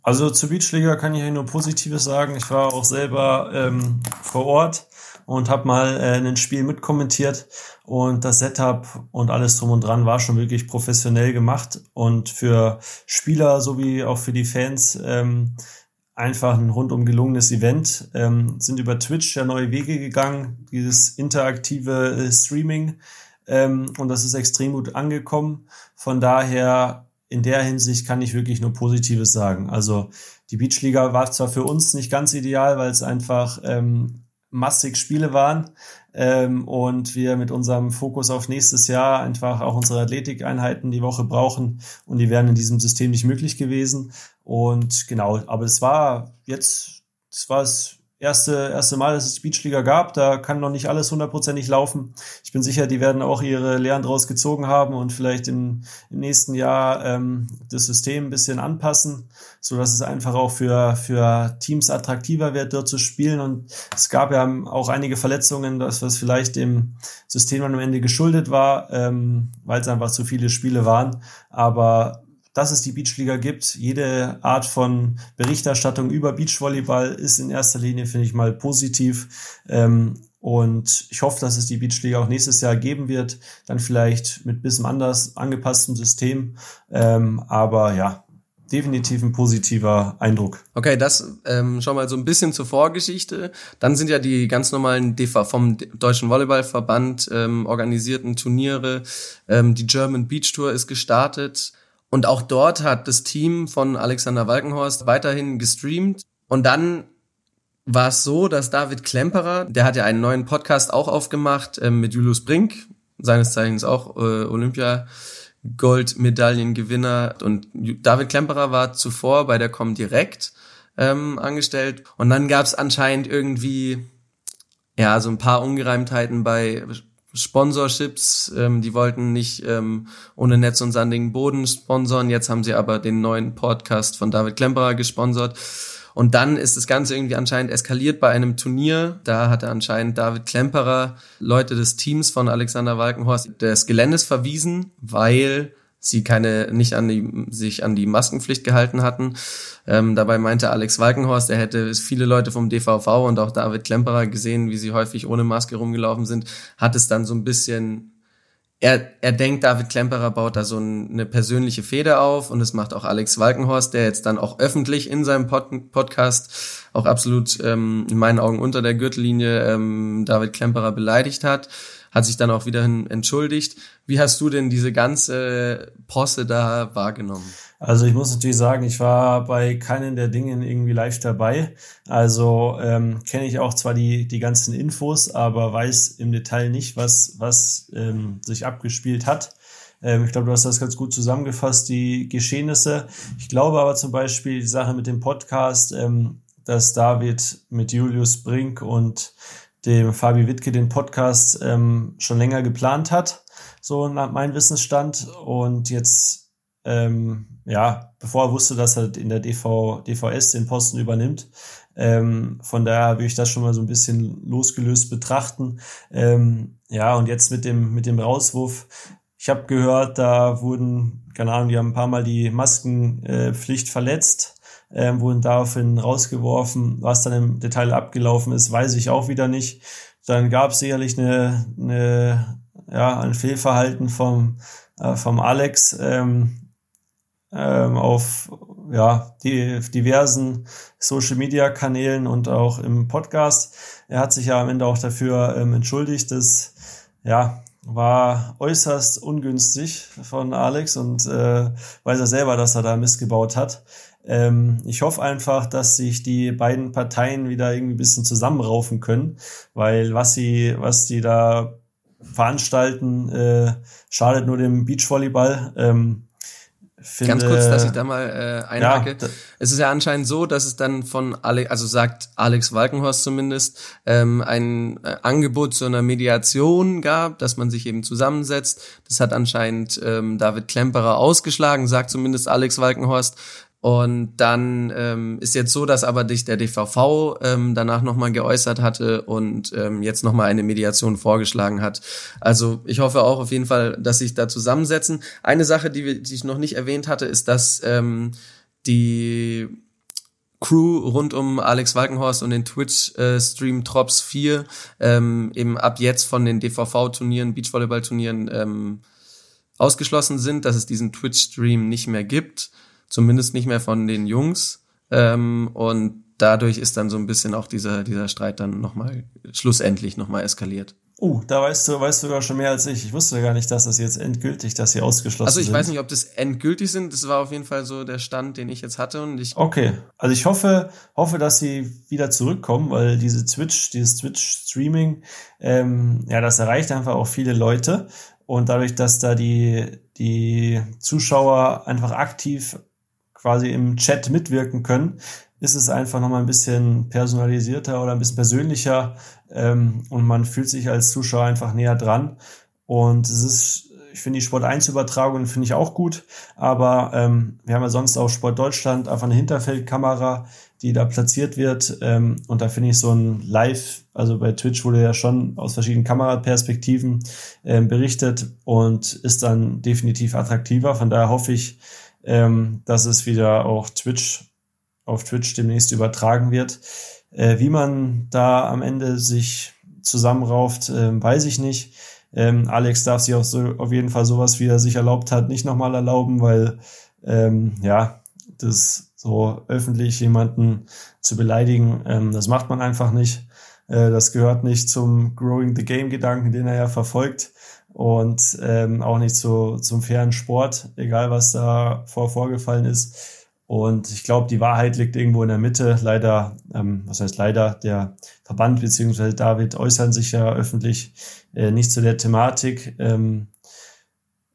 Also zur Beachliga kann ich ja nur Positives sagen. Ich war auch selber ähm, vor Ort und habe mal äh, ein Spiel mitkommentiert und das Setup und alles drum und dran war schon wirklich professionell gemacht und für Spieler sowie auch für die Fans ähm, einfach ein rundum gelungenes Event. Ähm, sind über Twitch ja neue Wege gegangen, dieses interaktive äh, Streaming ähm, und das ist extrem gut angekommen. Von daher, in der Hinsicht kann ich wirklich nur Positives sagen. Also die Beachliga war zwar für uns nicht ganz ideal, weil es einfach ähm, massig Spiele waren ähm, und wir mit unserem Fokus auf nächstes Jahr einfach auch unsere Athletikeinheiten die Woche brauchen und die wären in diesem System nicht möglich gewesen. Und genau, aber es war jetzt, es war es erste, erste Mal, dass es die Beachliga gab. Da kann noch nicht alles hundertprozentig laufen. Ich bin sicher, die werden auch ihre Lehren draus gezogen haben und vielleicht im, im nächsten Jahr ähm, das System ein bisschen anpassen, so dass es einfach auch für, für Teams attraktiver wird, dort zu spielen. Und es gab ja auch einige Verletzungen, das was vielleicht dem System am Ende geschuldet war, ähm, weil es einfach zu viele Spiele waren. Aber dass es die Beachliga gibt. Jede Art von Berichterstattung über Beachvolleyball ist in erster Linie, finde ich mal, positiv. Ähm, und ich hoffe, dass es die Beachliga auch nächstes Jahr geben wird. Dann vielleicht mit bisschen anders angepasstem System. Ähm, aber ja, definitiv ein positiver Eindruck. Okay, das ähm, schon mal so ein bisschen zur Vorgeschichte. Dann sind ja die ganz normalen DV vom Deutschen Volleyballverband ähm, organisierten Turniere. Ähm, die German Beach Tour ist gestartet. Und auch dort hat das Team von Alexander Walkenhorst weiterhin gestreamt. Und dann war es so, dass David Klemperer, der hat ja einen neuen Podcast auch aufgemacht äh, mit Julius Brink, seines Zeichens auch äh, Olympia Goldmedaillengewinner. Und David Klemperer war zuvor bei der Comdirect ähm, angestellt. Und dann gab es anscheinend irgendwie ja so ein paar Ungereimtheiten bei Sponsorships. Ähm, die wollten nicht ähm, ohne Netz und sandigen Boden sponsoren. Jetzt haben sie aber den neuen Podcast von David Klemperer gesponsert. Und dann ist das Ganze irgendwie anscheinend eskaliert bei einem Turnier. Da hatte anscheinend David Klemperer Leute des Teams von Alexander Walkenhorst des Geländes verwiesen, weil sie keine nicht an die sich an die Maskenpflicht gehalten hatten. Ähm, dabei meinte Alex Walkenhorst, er hätte viele Leute vom DVV und auch David Klemperer gesehen, wie sie häufig ohne Maske rumgelaufen sind, hat es dann so ein bisschen er, er denkt, David Klemperer baut da so eine persönliche Feder auf und das macht auch Alex Walkenhorst, der jetzt dann auch öffentlich in seinem Pod Podcast auch absolut ähm, in meinen Augen unter der Gürtellinie ähm, David Klemperer beleidigt hat hat sich dann auch wieder entschuldigt. Wie hast du denn diese ganze Posse da wahrgenommen? Also ich muss natürlich sagen, ich war bei keinen der Dingen irgendwie live dabei. Also ähm, kenne ich auch zwar die, die ganzen Infos, aber weiß im Detail nicht, was, was ähm, sich abgespielt hat. Ähm, ich glaube, du hast das ganz gut zusammengefasst, die Geschehnisse. Ich glaube aber zum Beispiel die Sache mit dem Podcast, ähm, dass David mit Julius Brink und dem Fabi Wittke den Podcast ähm, schon länger geplant hat, so nach meinem Wissensstand. Und jetzt, ähm, ja, bevor er wusste, dass er in der DV, DVS den Posten übernimmt. Ähm, von daher will ich das schon mal so ein bisschen losgelöst betrachten. Ähm, ja, und jetzt mit dem, mit dem Rauswurf. Ich habe gehört, da wurden, keine Ahnung, die haben ein paar Mal die Maskenpflicht äh, verletzt ähm, wurden daraufhin rausgeworfen. Was dann im Detail abgelaufen ist, weiß ich auch wieder nicht. dann gab es sicherlich eine, eine, ja, ein Fehlverhalten vom, äh, vom Alex ähm, ähm, auf ja, die diversen Social Media Kanälen und auch im Podcast. Er hat sich ja am Ende auch dafür ähm, entschuldigt. Das ja, war äußerst ungünstig von Alex und äh, weiß er selber, dass er da missgebaut hat. Ähm, ich hoffe einfach, dass sich die beiden Parteien wieder irgendwie ein bisschen zusammenraufen können, weil was sie, was die da veranstalten, äh, schadet nur dem Beachvolleyball. Ähm, Finde, Ganz kurz, dass ich da mal äh, einhake. Ja, es ist ja anscheinend so, dass es dann von Alex, also sagt Alex Walkenhorst zumindest, ähm, ein äh, Angebot zu einer Mediation gab, dass man sich eben zusammensetzt. Das hat anscheinend ähm, David Klemperer ausgeschlagen, sagt zumindest Alex Walkenhorst. Und dann ähm, ist jetzt so, dass aber dich der DVV ähm, danach nochmal geäußert hatte und ähm, jetzt nochmal eine Mediation vorgeschlagen hat. Also ich hoffe auch auf jeden Fall, dass sich da zusammensetzen. Eine Sache, die, die ich noch nicht erwähnt hatte, ist, dass ähm, die Crew rund um Alex Walkenhorst und den Twitch-Stream äh, Trops 4 ähm, eben ab jetzt von den DVV-Turnieren, Beachvolleyball-Turnieren ähm, ausgeschlossen sind, dass es diesen Twitch-Stream nicht mehr gibt zumindest nicht mehr von den Jungs. Ähm, und dadurch ist dann so ein bisschen auch dieser, dieser Streit dann nochmal schlussendlich nochmal eskaliert. Oh, da weißt du, weißt du sogar schon mehr als ich. Ich wusste gar nicht, dass das jetzt endgültig, dass sie ausgeschlossen sind. Also ich weiß nicht, ob das endgültig sind. Das war auf jeden Fall so der Stand, den ich jetzt hatte und ich. Okay. Also ich hoffe, hoffe, dass sie wieder zurückkommen, weil diese Twitch, dieses Twitch-Streaming, ähm, ja, das erreicht einfach auch viele Leute. Und dadurch, dass da die, die Zuschauer einfach aktiv quasi im Chat mitwirken können, ist es einfach nochmal ein bisschen personalisierter oder ein bisschen persönlicher ähm, und man fühlt sich als Zuschauer einfach näher dran. Und es ist, ich finde die Sport 1 Übertragung finde ich auch gut, aber ähm, wir haben ja sonst auch Sport Deutschland einfach eine Hinterfeldkamera, die da platziert wird ähm, und da finde ich so ein Live, also bei Twitch wurde ja schon aus verschiedenen Kameraperspektiven ähm, berichtet und ist dann definitiv attraktiver. Von daher hoffe ich, ähm, dass es wieder auch Twitch auf Twitch demnächst übertragen wird. Äh, wie man da am Ende sich zusammenrauft, äh, weiß ich nicht. Ähm, Alex darf sich auch so auf jeden Fall sowas, wie er sich erlaubt hat, nicht nochmal erlauben, weil ähm, ja, das so öffentlich jemanden zu beleidigen, ähm, das macht man einfach nicht. Äh, das gehört nicht zum Growing the Game Gedanken, den er ja verfolgt und ähm, auch nicht so zum fairen Sport, egal was da vor vorgefallen ist. Und ich glaube, die Wahrheit liegt irgendwo in der Mitte. Leider, ähm, was heißt leider, der Verband beziehungsweise David äußern sich ja öffentlich äh, nicht zu der Thematik. Ähm,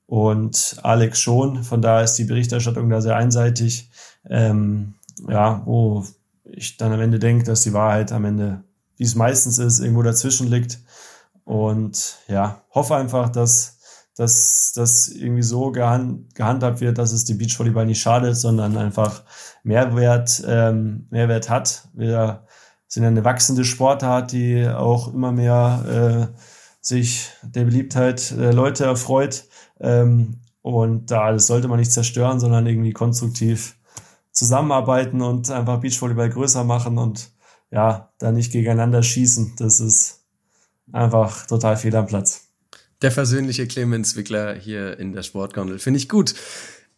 und Alex schon. Von daher ist die Berichterstattung da sehr einseitig. Ähm, ja, wo ich dann am Ende denke, dass die Wahrheit am Ende, wie es meistens ist, irgendwo dazwischen liegt. Und ja, hoffe einfach, dass dass das irgendwie so gehand, gehandhabt wird, dass es die Beachvolleyball nicht schadet, sondern einfach Mehrwert, ähm, Mehrwert hat. Wir sind eine wachsende Sportart, die auch immer mehr äh, sich der Beliebtheit der Leute erfreut. Ähm, und da das sollte man nicht zerstören, sondern irgendwie konstruktiv zusammenarbeiten und einfach Beachvolleyball größer machen und ja, da nicht gegeneinander schießen. Das ist einfach total fehl am Platz. Der versöhnliche Clemens Wickler hier in der Sportgondel. Finde ich gut.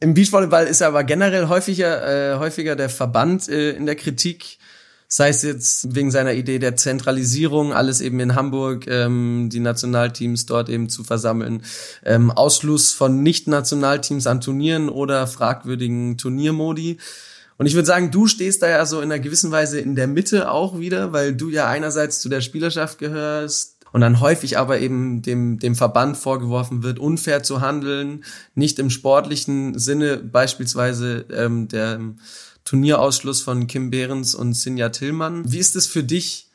Im Beachvolleyball ist aber generell häufiger, äh, häufiger der Verband äh, in der Kritik. Sei es jetzt wegen seiner Idee der Zentralisierung, alles eben in Hamburg, ähm, die Nationalteams dort eben zu versammeln, ähm, Ausschluss von Nicht-Nationalteams an Turnieren oder fragwürdigen Turniermodi. Und ich würde sagen, du stehst da ja so in einer gewissen Weise in der Mitte auch wieder, weil du ja einerseits zu der Spielerschaft gehörst, und dann häufig aber eben dem, dem Verband vorgeworfen wird, unfair zu handeln, nicht im sportlichen Sinne, beispielsweise ähm, der Turnierausschluss von Kim Behrens und Sinja Tillmann. Wie ist es für dich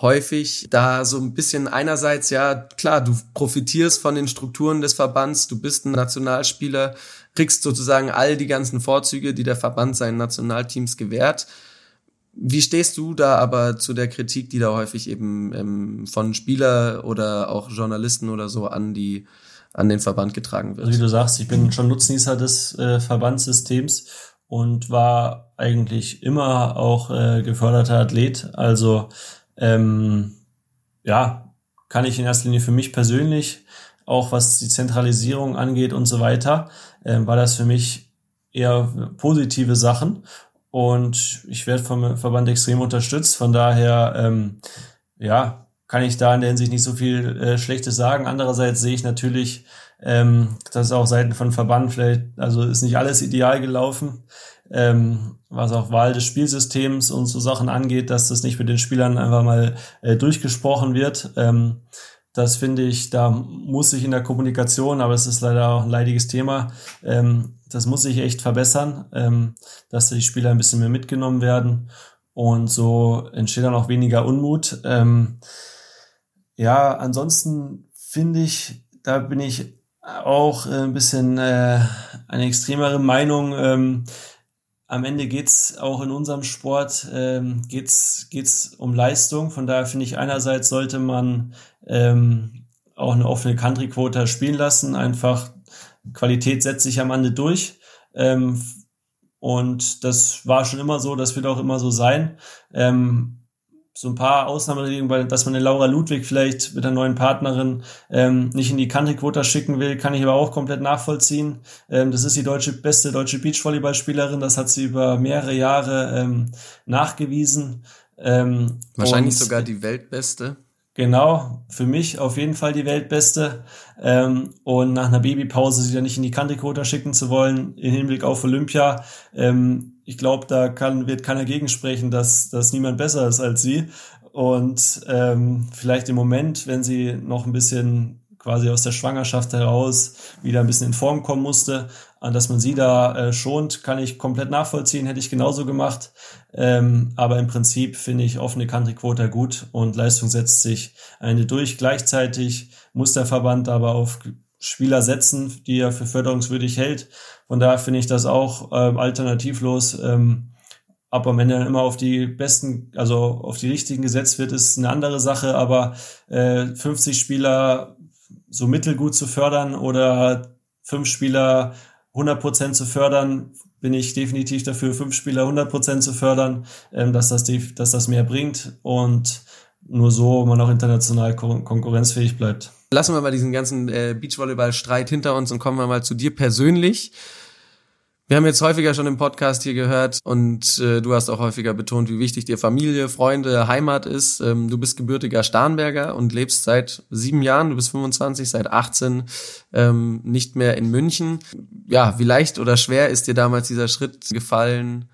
häufig da so ein bisschen einerseits, ja klar, du profitierst von den Strukturen des Verbands, du bist ein Nationalspieler, kriegst sozusagen all die ganzen Vorzüge, die der Verband seinen Nationalteams gewährt. Wie stehst du da aber zu der Kritik, die da häufig eben ähm, von Spieler oder auch Journalisten oder so an die an den Verband getragen wird? Also wie du sagst, ich bin schon Nutznießer des äh, Verbandssystems und war eigentlich immer auch äh, geförderter Athlet. Also ähm, ja, kann ich in erster Linie für mich persönlich, auch was die Zentralisierung angeht und so weiter, äh, war das für mich eher positive Sachen. Und ich werde vom Verband extrem unterstützt. Von daher, ähm, ja, kann ich da in der Hinsicht nicht so viel äh, Schlechtes sagen. Andererseits sehe ich natürlich, ähm, dass auch Seiten von Verband vielleicht, also ist nicht alles ideal gelaufen, ähm, was auch Wahl des Spielsystems und so Sachen angeht, dass das nicht mit den Spielern einfach mal äh, durchgesprochen wird. Ähm, das finde ich, da muss sich in der Kommunikation, aber es ist leider auch ein leidiges Thema, ähm, das muss sich echt verbessern, ähm, dass die Spieler ein bisschen mehr mitgenommen werden und so entsteht dann auch weniger Unmut. Ähm, ja, ansonsten finde ich, da bin ich auch äh, ein bisschen äh, eine extremere Meinung. Ähm, am Ende geht's auch in unserem Sport ähm, geht's geht's um Leistung. Von daher finde ich einerseits sollte man ähm, auch eine offene Country-Quota spielen lassen. Einfach Qualität setzt sich am Ende durch. Ähm, und das war schon immer so, das wird auch immer so sein. Ähm, so ein paar Ausnahmeregelungen, dass man eine Laura Ludwig vielleicht mit der neuen Partnerin ähm, nicht in die Country-Quota schicken will, kann ich aber auch komplett nachvollziehen. Ähm, das ist die deutsche beste deutsche Beachvolleyballspielerin, das hat sie über mehrere Jahre ähm, nachgewiesen. Ähm, Wahrscheinlich sogar die weltbeste. Genau, für mich auf jeden Fall die Weltbeste. Ähm, und nach einer Babypause sie dann nicht in die Country-Quota schicken zu wollen, im Hinblick auf Olympia. Ähm, ich glaube, da kann, wird keiner gegensprechen, dass, dass niemand besser ist als sie. Und ähm, vielleicht im Moment, wenn sie noch ein bisschen quasi aus der Schwangerschaft heraus wieder ein bisschen in Form kommen musste, an dass man sie da äh, schont, kann ich komplett nachvollziehen, hätte ich genauso gemacht. Ähm, aber im Prinzip finde ich offene Country-Quota gut und Leistung setzt sich eine durch. Gleichzeitig muss der Verband aber auf Spieler setzen, die er für förderungswürdig hält. Von daher finde ich das auch ähm, alternativlos. Ähm, ob am Ende immer auf die besten, also auf die richtigen gesetzt wird, ist eine andere Sache. Aber äh, 50 Spieler so mittelgut zu fördern oder fünf Spieler 100 Prozent zu fördern, bin ich definitiv dafür, fünf Spieler 100 Prozent zu fördern, ähm, dass, das dass das mehr bringt und nur so man auch international kon konkurrenzfähig bleibt. Lassen wir mal diesen ganzen äh, Beachvolleyball-Streit hinter uns und kommen wir mal zu dir persönlich. Wir haben jetzt häufiger schon im Podcast hier gehört und äh, du hast auch häufiger betont, wie wichtig dir Familie, Freunde, Heimat ist. Ähm, du bist gebürtiger Starnberger und lebst seit sieben Jahren, du bist 25, seit 18 ähm, nicht mehr in München. Ja, wie leicht oder schwer ist dir damals dieser Schritt gefallen,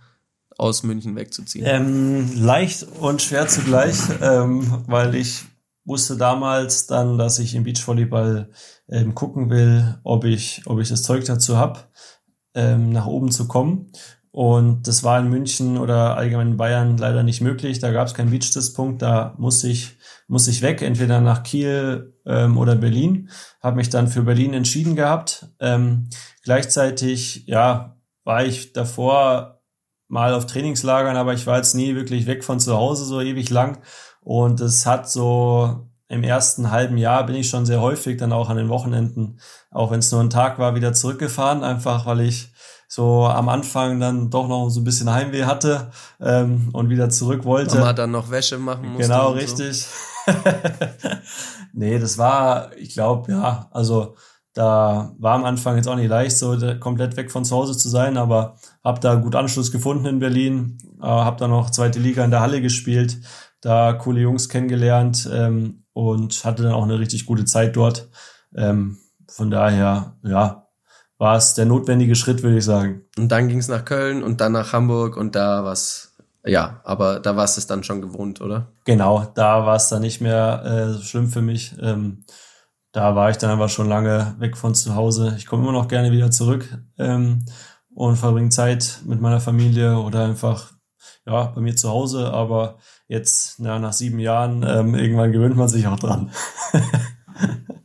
aus München wegzuziehen? Ähm, leicht und schwer zugleich, ähm, weil ich wusste damals dann, dass ich im Beachvolleyball ähm, gucken will, ob ich, ob ich das Zeug dazu hab ähm, nach oben zu kommen. Und das war in München oder allgemein in Bayern leider nicht möglich. Da gab es keinen Beachstützpunkt. Da musste ich, musste ich weg, entweder nach Kiel ähm, oder Berlin. Habe mich dann für Berlin entschieden gehabt. Ähm, gleichzeitig, ja, war ich davor mal auf Trainingslagern, aber ich war jetzt nie wirklich weg von zu Hause so ewig lang. Und es hat so im ersten halben Jahr bin ich schon sehr häufig dann auch an den Wochenenden, auch wenn es nur ein Tag war, wieder zurückgefahren, einfach weil ich so am Anfang dann doch noch so ein bisschen Heimweh hatte ähm, und wieder zurück wollte. Mama dann noch Wäsche machen musste. Genau, richtig. So. nee, das war, ich glaube, ja, also da war am Anfang jetzt auch nicht leicht, so komplett weg von zu Hause zu sein, aber habe da gut Anschluss gefunden in Berlin, äh, habe dann noch zweite Liga in der Halle gespielt, da coole Jungs kennengelernt ähm, und hatte dann auch eine richtig gute Zeit dort. Ähm, von daher, ja, war es der notwendige Schritt, würde ich sagen. Und dann ging es nach Köln und dann nach Hamburg und da was, ja, aber da war es dann schon gewohnt, oder? Genau, da war es dann nicht mehr äh, so schlimm für mich. Ähm, da war ich dann einfach schon lange weg von zu Hause. Ich komme immer noch gerne wieder zurück ähm, und verbringe Zeit mit meiner Familie oder einfach ja bei mir zu Hause, aber jetzt na, nach sieben Jahren, ähm, irgendwann gewöhnt man sich auch dran.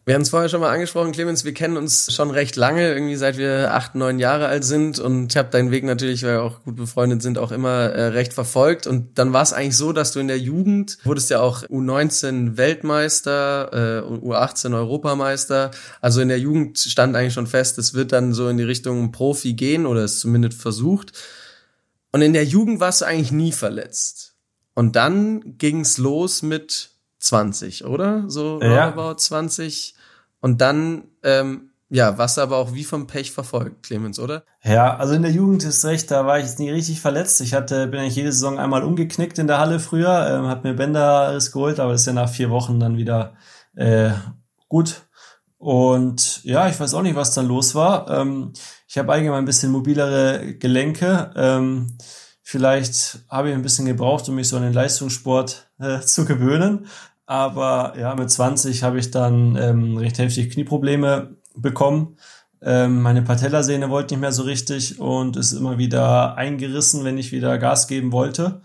Wir haben es vorher schon mal angesprochen, Clemens, wir kennen uns schon recht lange, irgendwie seit wir acht, neun Jahre alt sind und ich habe deinen Weg natürlich, weil wir auch gut befreundet sind, auch immer äh, recht verfolgt und dann war es eigentlich so, dass du in der Jugend wurdest ja auch U19 Weltmeister, äh, U18 Europameister, also in der Jugend stand eigentlich schon fest, es wird dann so in die Richtung Profi gehen oder es zumindest versucht und in der Jugend warst du eigentlich nie verletzt. Und dann ging's los mit 20, oder? So Ja. roundabout 20. Und dann, ähm, ja, du aber auch wie vom Pech verfolgt, Clemens, oder? Ja, also in der Jugend ist recht, da war ich jetzt nie richtig verletzt. Ich hatte, bin eigentlich jede Saison einmal umgeknickt in der Halle früher, ähm, hab mir Bänderriss geholt, aber das ist ja nach vier Wochen dann wieder äh, gut. Und ja, ich weiß auch nicht, was dann los war. Ähm, ich habe allgemein ein bisschen mobilere Gelenke. Ähm, vielleicht habe ich ein bisschen gebraucht, um mich so an den Leistungssport äh, zu gewöhnen. Aber ja, mit 20 habe ich dann ähm, recht heftig Knieprobleme bekommen. Ähm, meine Patellasehne wollte nicht mehr so richtig und ist immer wieder eingerissen, wenn ich wieder Gas geben wollte.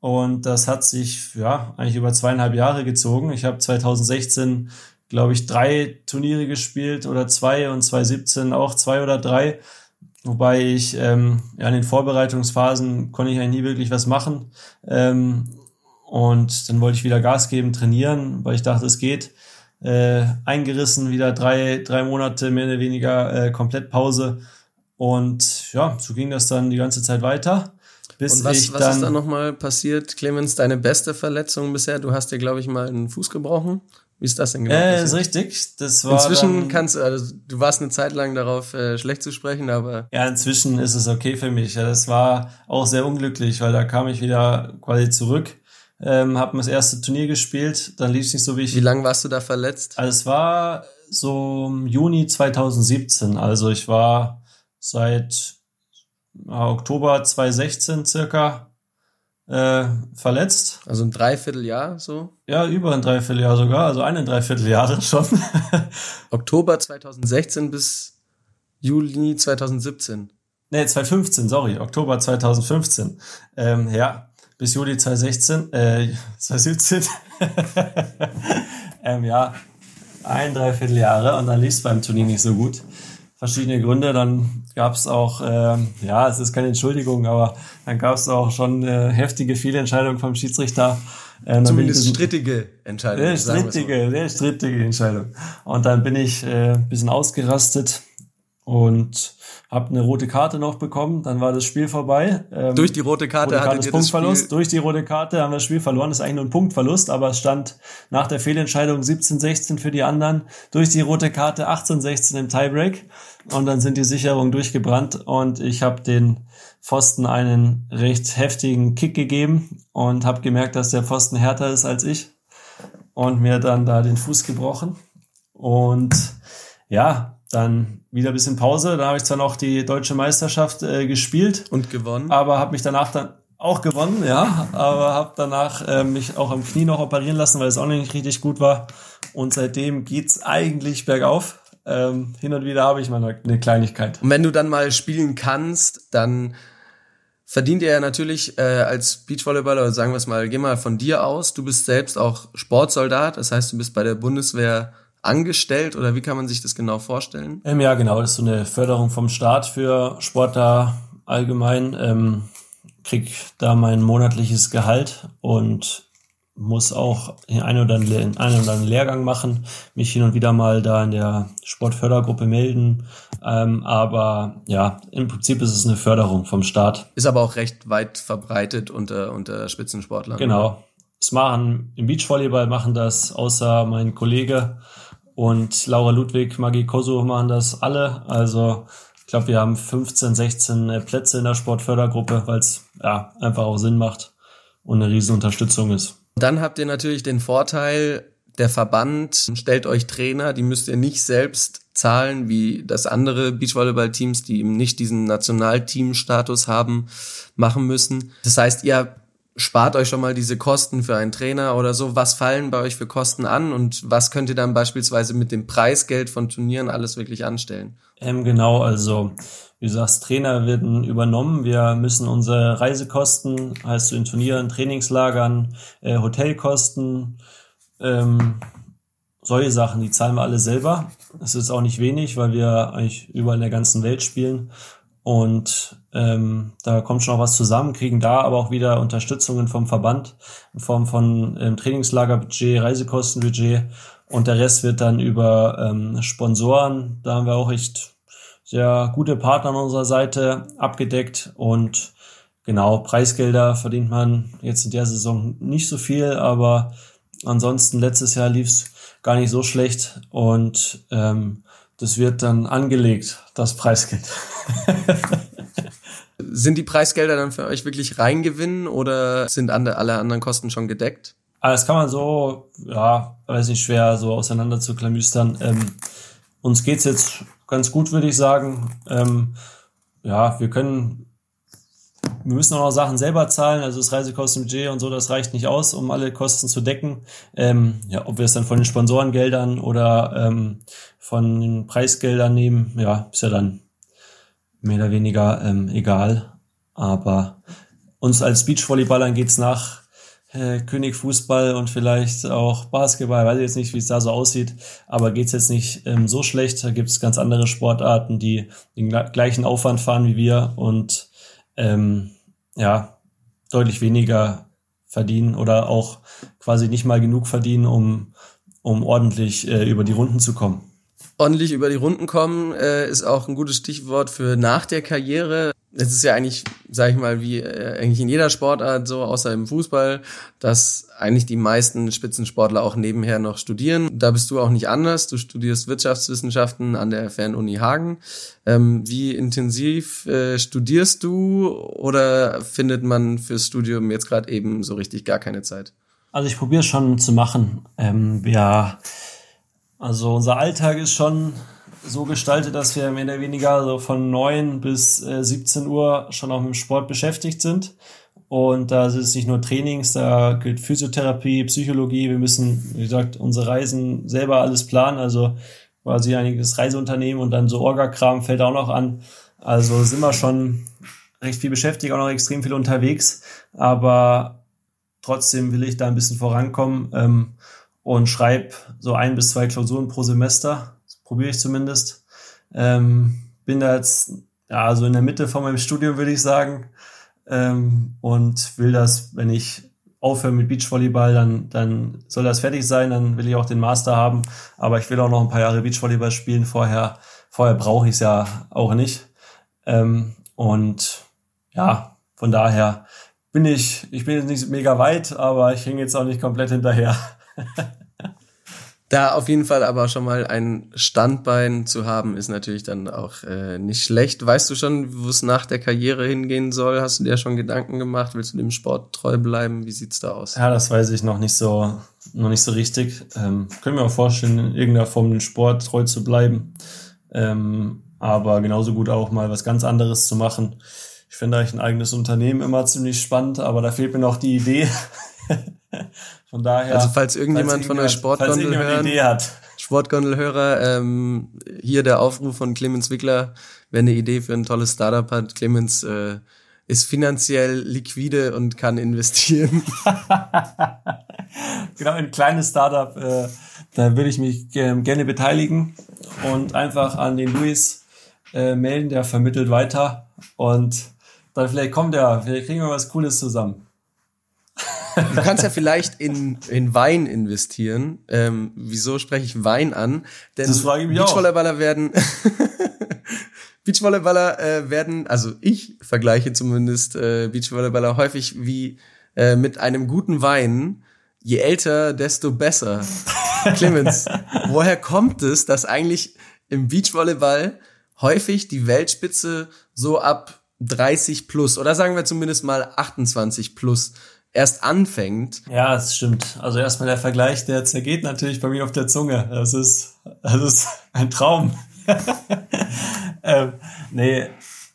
Und das hat sich ja eigentlich über zweieinhalb Jahre gezogen. Ich habe 2016, glaube ich, drei Turniere gespielt oder zwei und 2017 auch zwei oder drei. Wobei ich ähm, ja, in den Vorbereitungsphasen konnte ich eigentlich nie wirklich was machen. Ähm, und dann wollte ich wieder Gas geben, trainieren, weil ich dachte, es geht. Äh, eingerissen, wieder drei, drei Monate mehr oder weniger äh, komplett Pause. Und ja, so ging das dann die ganze Zeit weiter. Bis Und was, ich was dann, ist da nochmal passiert, Clemens? Deine beste Verletzung bisher? Du hast dir, glaube ich, mal einen Fuß gebrochen. Wie ist das denn genau? äh, ist richtig. Das war Inzwischen dann, kannst du, also du warst eine Zeit lang darauf äh, schlecht zu sprechen, aber Ja, inzwischen ist es okay für mich. Ja, das war auch sehr unglücklich, weil da kam ich wieder quasi zurück, ähm, habe das erste Turnier gespielt, dann lief es nicht so wie ich. wie lange warst du da verletzt? Also es war so im Juni 2017, also ich war seit ja, Oktober 2016 circa äh, verletzt. Also ein Dreivierteljahr so? Ja, über ein Dreivierteljahr sogar, also eine Dreivierteljahre schon. Oktober 2016 bis Juli 2017. Nee, 2015, sorry, Oktober 2015. Ähm, ja, bis Juli 2016, äh, 2017. ähm, ja, ein Dreivierteljahre und dann lief es beim Turnier nicht so gut. Verschiedene Gründe, dann gab es auch, ähm, ja, es ist keine Entschuldigung, aber dann gab es auch schon äh, heftige Fehlentscheidungen vom Schiedsrichter. Ich Zumindest diesen- strittige Entscheidung. sehr strittige, sehr strittige Entscheidung. Und dann bin ich äh, ein bisschen ausgerastet und habe eine rote Karte noch bekommen. Dann war das Spiel vorbei. Ähm, Durch die rote Karte rote Karte das Punktverlust. Spiel Durch die rote Karte haben wir das Spiel verloren. Das ist eigentlich nur ein Punktverlust, aber es stand nach der Fehlentscheidung 17-16 für die anderen. Durch die rote Karte 18-16 im Tiebreak. Und dann sind die Sicherungen durchgebrannt und ich habe den Pfosten einen recht heftigen Kick gegeben und habe gemerkt, dass der Pfosten härter ist als ich und mir dann da den Fuß gebrochen. Und ja, dann wieder ein bisschen Pause. Da habe ich zwar noch die deutsche Meisterschaft äh, gespielt, und gewonnen. aber habe mich danach dann auch gewonnen, ja, aber habe danach äh, mich auch am Knie noch operieren lassen, weil es auch nicht richtig gut war. Und seitdem geht's eigentlich bergauf. Ähm, hin und wieder habe ich mal eine Kleinigkeit. Und wenn du dann mal spielen kannst, dann verdient ihr ja natürlich äh, als Beachvolleyballer, oder sagen wir es mal, geh mal von dir aus. Du bist selbst auch Sportsoldat, das heißt, du bist bei der Bundeswehr angestellt oder wie kann man sich das genau vorstellen? Ähm, ja, genau, das ist so eine Förderung vom Staat für Sportler allgemein. Ähm, krieg da mein monatliches Gehalt und muss auch in einen oder anderen, in einen oder anderen Lehrgang machen, mich hin und wieder mal da in der Sportfördergruppe melden. Ähm, aber ja, im Prinzip ist es eine Förderung vom Staat. Ist aber auch recht weit verbreitet unter, unter Spitzensportlern. Genau. Es machen im Beachvolleyball machen das außer mein Kollege und Laura Ludwig, Maggie Koso machen das alle. Also ich glaube, wir haben 15, 16 äh, Plätze in der Sportfördergruppe, weil es ja einfach auch Sinn macht und eine riesen Unterstützung ist. Dann habt ihr natürlich den Vorteil, der Verband stellt euch Trainer, die müsst ihr nicht selbst zahlen, wie das andere Beachvolleyball-Teams, die eben nicht diesen Nationalteam-Status haben, machen müssen. Das heißt, ihr spart euch schon mal diese Kosten für einen Trainer oder so. Was fallen bei euch für Kosten an und was könnt ihr dann beispielsweise mit dem Preisgeld von Turnieren alles wirklich anstellen? Ähm, genau, also wie du sagst, Trainer werden übernommen. Wir müssen unsere Reisekosten, heißt zu den Turnieren, Trainingslagern, äh, Hotelkosten, ähm, solche Sachen, die zahlen wir alle selber. Das ist auch nicht wenig, weil wir eigentlich überall in der ganzen Welt spielen. Und ähm, da kommt schon noch was zusammen, kriegen da aber auch wieder Unterstützungen vom Verband in Form von ähm, Trainingslagerbudget, Reisekostenbudget. Und der Rest wird dann über ähm, Sponsoren, da haben wir auch echt sehr gute Partner an unserer Seite abgedeckt. Und genau, Preisgelder verdient man jetzt in der Saison nicht so viel, aber ansonsten letztes Jahr lief es gar nicht so schlecht. Und ähm, das wird dann angelegt, das Preisgeld. sind die Preisgelder dann für euch wirklich reingewinnen oder sind alle anderen Kosten schon gedeckt? Aber das kann man so, ja, weiß nicht, schwer so auseinander zu klamüstern. Ähm, uns geht's jetzt ganz gut, würde ich sagen. Ähm, ja, wir können, wir müssen auch noch Sachen selber zahlen, also das Reisekostenbudget und so, das reicht nicht aus, um alle Kosten zu decken. Ähm, ja, ob wir es dann von den Sponsorengeldern oder ähm, von den Preisgeldern nehmen, ja, ist ja dann mehr oder weniger ähm, egal. Aber uns als Beachvolleyballern geht's nach äh, König Fußball und vielleicht auch Basketball, weiß ich jetzt nicht, wie es da so aussieht, aber geht's jetzt nicht ähm, so schlecht. Da gibt's ganz andere Sportarten, die den gleichen Aufwand fahren wie wir und ähm, ja, deutlich weniger verdienen oder auch quasi nicht mal genug verdienen, um, um ordentlich äh, über die Runden zu kommen. Ordentlich über die Runden kommen äh, ist auch ein gutes Stichwort für nach der Karriere es ist ja eigentlich, sag ich mal, wie äh, eigentlich in jeder Sportart so, außer im Fußball, dass eigentlich die meisten Spitzensportler auch nebenher noch studieren. Da bist du auch nicht anders. Du studierst Wirtschaftswissenschaften an der Fernuni Hagen. Ähm, wie intensiv äh, studierst du oder findet man fürs Studium jetzt gerade eben so richtig gar keine Zeit? Also ich probiere schon zu machen. Ähm, ja, also unser Alltag ist schon so gestaltet, dass wir mehr oder weniger so von neun bis äh, 17 Uhr schon auch mit dem Sport beschäftigt sind. Und da ist es nicht nur Trainings, da gilt Physiotherapie, Psychologie. Wir müssen, wie gesagt, unsere Reisen selber alles planen. Also quasi einiges Reiseunternehmen und dann so Orga-Kram fällt auch noch an. Also sind wir schon recht viel beschäftigt, auch noch extrem viel unterwegs. Aber trotzdem will ich da ein bisschen vorankommen ähm, und schreibe so ein bis zwei Klausuren pro Semester probiere ich zumindest. Ähm, bin da jetzt ja so in der Mitte von meinem Studium, würde ich sagen. Ähm, und will das, wenn ich aufhöre mit Beachvolleyball, dann, dann soll das fertig sein, dann will ich auch den Master haben. Aber ich will auch noch ein paar Jahre Beachvolleyball spielen. Vorher, vorher brauche ich es ja auch nicht. Ähm, und ja, von daher bin ich, ich bin jetzt nicht mega weit, aber ich hänge jetzt auch nicht komplett hinterher. Da auf jeden Fall aber schon mal ein Standbein zu haben, ist natürlich dann auch äh, nicht schlecht. Weißt du schon, wo es nach der Karriere hingehen soll? Hast du dir schon Gedanken gemacht? Willst du dem Sport treu bleiben? Wie sieht's da aus? Ja, das weiß ich noch nicht so, noch nicht so richtig. Ähm, können wir auch vorstellen, in irgendeiner Form den Sport treu zu bleiben. Ähm, aber genauso gut auch mal was ganz anderes zu machen. Ich finde eigentlich ein eigenes Unternehmen immer ziemlich spannend, aber da fehlt mir noch die Idee. Von daher. Also falls irgendjemand von der Sportgondel hört, Sportgondelhörer, ähm, hier der Aufruf von Clemens Wickler, wer eine Idee für ein tolles Startup hat, Clemens äh, ist finanziell liquide und kann investieren. genau, ein kleines Startup, äh, da würde ich mich äh, gerne beteiligen und einfach an den Luis äh, melden, der vermittelt weiter und dann vielleicht kommt er, vielleicht kriegen wir was Cooles zusammen. Du kannst ja vielleicht in, in Wein investieren. Ähm, wieso spreche ich Wein an? Denn das frage ich mich Beachvolleyballer auch. werden Beachvolleyballer äh, werden, also ich vergleiche zumindest äh, Beachvolleyballer häufig wie äh, mit einem guten Wein. Je älter, desto besser. Clemens, woher kommt es, dass eigentlich im Beachvolleyball häufig die Weltspitze so ab 30 plus oder sagen wir zumindest mal 28 plus erst anfängt. Ja, es stimmt. Also erstmal der Vergleich, der zergeht natürlich bei mir auf der Zunge. Das ist, das ist ein Traum. ähm, nee,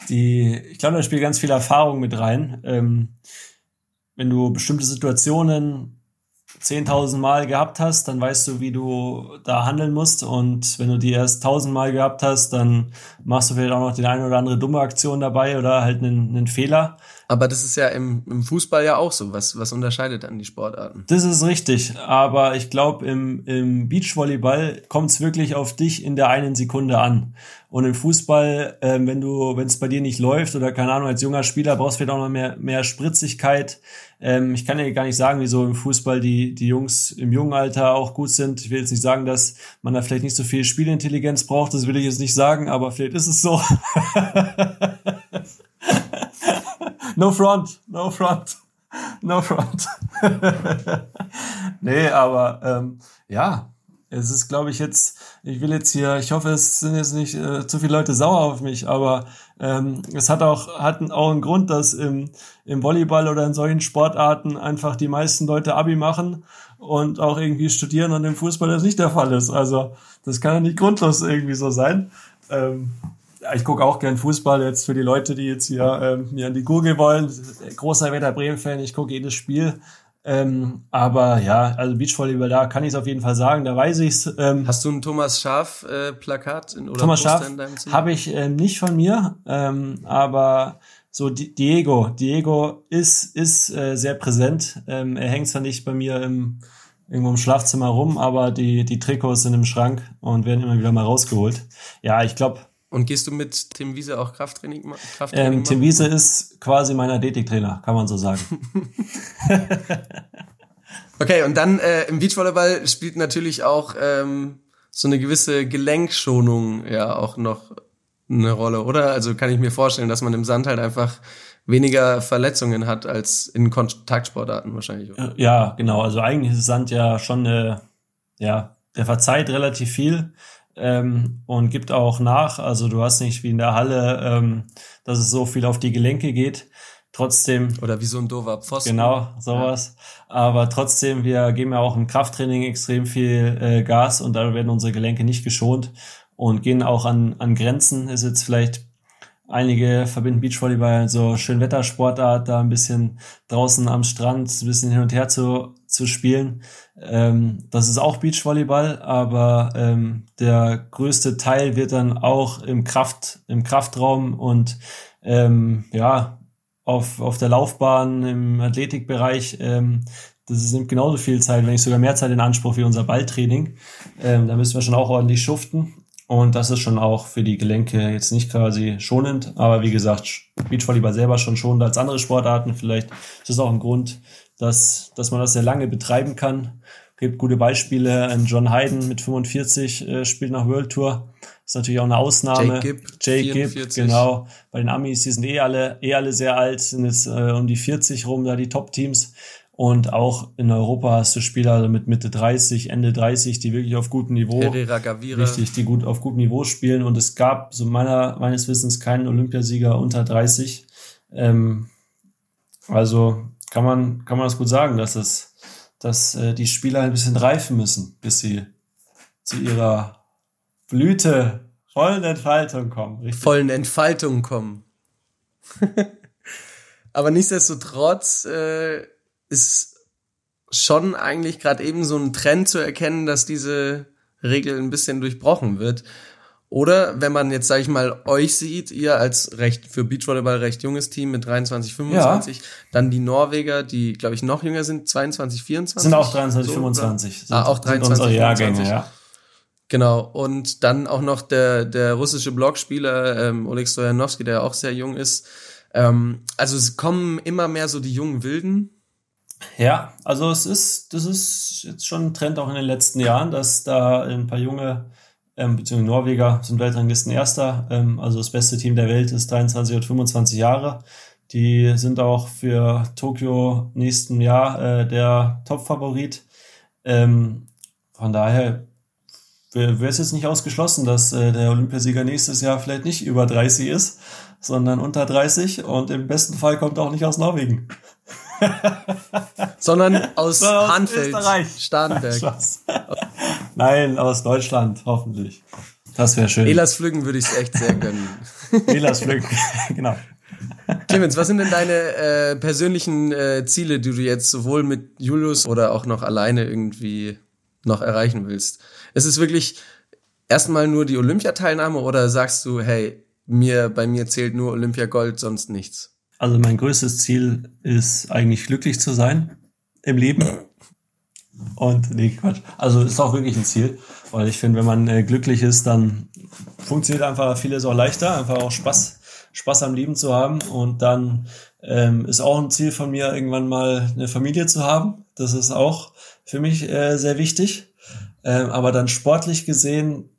die, ich glaube, da spielt ganz viel Erfahrung mit rein. Ähm, wenn du bestimmte Situationen 10.000 Mal gehabt hast, dann weißt du, wie du da handeln musst. Und wenn du die erst 1.000 Mal gehabt hast, dann machst du vielleicht auch noch die eine oder andere dumme Aktion dabei oder halt einen, einen Fehler. Aber das ist ja im, im Fußball ja auch so. Was, was unterscheidet dann die Sportarten? Das ist richtig. Aber ich glaube, im, im Beachvolleyball kommt es wirklich auf dich in der einen Sekunde an. Und im Fußball, ähm, wenn du, wenn es bei dir nicht läuft oder keine Ahnung, als junger Spieler brauchst du vielleicht auch noch mehr, mehr Spritzigkeit. Ähm, ich kann ja gar nicht sagen, wieso im Fußball die, die Jungs im jungen Alter auch gut sind. Ich will jetzt nicht sagen, dass man da vielleicht nicht so viel Spielintelligenz braucht. Das will ich jetzt nicht sagen, aber vielleicht ist es so. no front, no front, no front. nee, aber ähm, ja, es ist, glaube ich, jetzt, ich will jetzt hier, ich hoffe, es sind jetzt nicht äh, zu viele Leute sauer auf mich, aber ähm, es hat auch, hat auch einen Grund, dass im, im Volleyball oder in solchen Sportarten einfach die meisten Leute Abi machen und auch irgendwie studieren und im Fußball das nicht der Fall ist. Also das kann ja nicht grundlos irgendwie so sein. Ähm, ich gucke auch gern Fußball jetzt für die Leute, die jetzt hier ähm, mir an die Gurgel wollen. Großer Werder Bremen-Fan, ich gucke jedes Spiel. Ähm, aber ja, also Beachvolleyball, da kann ich es auf jeden Fall sagen, da weiß ich's. Ähm, Hast du ein Thomas Schaf äh, oder Thomas Zimmer? habe ich ähm, nicht von mir, ähm, aber so Di- Diego, Diego ist ist äh, sehr präsent. Ähm, er hängt zwar nicht bei mir im irgendwo im Schlafzimmer rum, aber die die Trikots sind im Schrank und werden immer wieder mal rausgeholt. Ja, ich glaube, Und gehst du mit Tim Wiese auch Krafttraining, ma- Krafttraining ähm, Tim machen? Wiese ist quasi mein Athletiktrainer, kann man so sagen. Okay, und dann äh, im Beachvolleyball spielt natürlich auch ähm, so eine gewisse Gelenkschonung ja auch noch eine Rolle, oder? Also kann ich mir vorstellen, dass man im Sand halt einfach weniger Verletzungen hat als in Kontaktsportarten wahrscheinlich. Oder? Ja, genau. Also eigentlich ist Sand ja schon, äh, ja, der verzeiht relativ viel ähm, und gibt auch nach. Also du hast nicht wie in der Halle, ähm, dass es so viel auf die Gelenke geht. Trotzdem, Oder wie so ein doofer Pfosten. genau, sowas. Aber trotzdem, wir geben ja auch im Krafttraining extrem viel äh, Gas und da werden unsere Gelenke nicht geschont und gehen auch an, an Grenzen. Ist jetzt vielleicht Einige verbinden Beachvolleyball so Schönwettersportart, da ein bisschen draußen am Strand ein bisschen hin und her zu, zu spielen. Ähm, das ist auch Beachvolleyball, aber ähm, der größte Teil wird dann auch im Kraft, im Kraftraum und ähm, ja, auf, auf der Laufbahn, im Athletikbereich. Ähm, das nimmt genauso viel Zeit, wenn nicht sogar mehr Zeit in Anspruch wie unser Balltraining. Ähm, da müssen wir schon auch ordentlich schuften. Und das ist schon auch für die Gelenke jetzt nicht quasi schonend, aber wie gesagt, Beachvolleyball selber schon schonender als andere Sportarten. Vielleicht ist das auch ein Grund, dass, dass man das sehr lange betreiben kann. Gibt gute Beispiele. Ein John Hayden mit 45 äh, spielt nach World Tour. Ist natürlich auch eine Ausnahme. Jake Gibb, Jake Gibb, 44. genau. Bei den Amis, die sind eh alle, eh alle sehr alt, sind jetzt äh, um die 40 rum, da die Top-Teams. Und auch in Europa hast du Spieler mit Mitte 30, Ende 30, die wirklich auf gutem Niveau. Richtig, die gut auf gutem Niveau spielen. Und es gab, so meiner, meines Wissens, keinen Olympiasieger unter 30. Ähm, also kann man, kann man das gut sagen, dass es, dass äh, die Spieler ein bisschen reifen müssen, bis sie zu ihrer Blüte, vollen Entfaltung kommen. Richtig. vollen Entfaltung kommen. Aber nichtsdestotrotz äh, ist schon eigentlich gerade eben so ein Trend zu erkennen, dass diese Regel ein bisschen durchbrochen wird. Oder wenn man jetzt, sage ich mal, euch sieht, ihr als recht für Beachvolleyball recht junges Team mit 23, 25, dann die Norweger, die, glaube ich, noch jünger sind, 22, 24. Sind auch 23, So, 25. Sind, Ah, auch sind 23, unsere Jahrgänge, 25. ja. Genau, und dann auch noch der, der russische Blockspieler ähm, Oleg Stojanowski, der auch sehr jung ist. Ähm, also es kommen immer mehr so die jungen Wilden. Ja, also es ist, das ist jetzt schon ein Trend auch in den letzten Jahren, dass da ein paar junge, ähm, beziehungsweise Norweger sind Weltranglisten Erster, ähm, also das beste Team der Welt ist 23 und 25 Jahre. Die sind auch für Tokio nächsten Jahr äh, der Top-Favorit. Ähm, von daher wäre es jetzt nicht ausgeschlossen, dass äh, der Olympiasieger nächstes Jahr vielleicht nicht über 30 ist, sondern unter 30 und im besten Fall kommt er auch nicht aus Norwegen. sondern aus Sondern aus Hanfeld, Österreich. Starnberg. Spaß. Nein, aus Deutschland, hoffentlich. Das wäre schön. Elas Flüggen würde ich es echt sehr gönnen. Elas Glück. genau. Clemens, was sind denn deine äh, persönlichen äh, Ziele, die du jetzt sowohl mit Julius oder auch noch alleine irgendwie noch erreichen willst? Ist es wirklich erstmal nur die Olympiateilnahme oder sagst du, hey, mir, bei mir zählt nur Olympiagold, sonst nichts? Also mein größtes Ziel ist eigentlich glücklich zu sein im Leben. Und nee, Quatsch. Also ist auch wirklich ein Ziel, weil ich finde, wenn man äh, glücklich ist, dann funktioniert einfach vieles auch leichter, einfach auch Spaß, Spaß am Leben zu haben. Und dann ähm, ist auch ein Ziel von mir, irgendwann mal eine Familie zu haben. Das ist auch für mich äh, sehr wichtig. Ähm, aber dann sportlich gesehen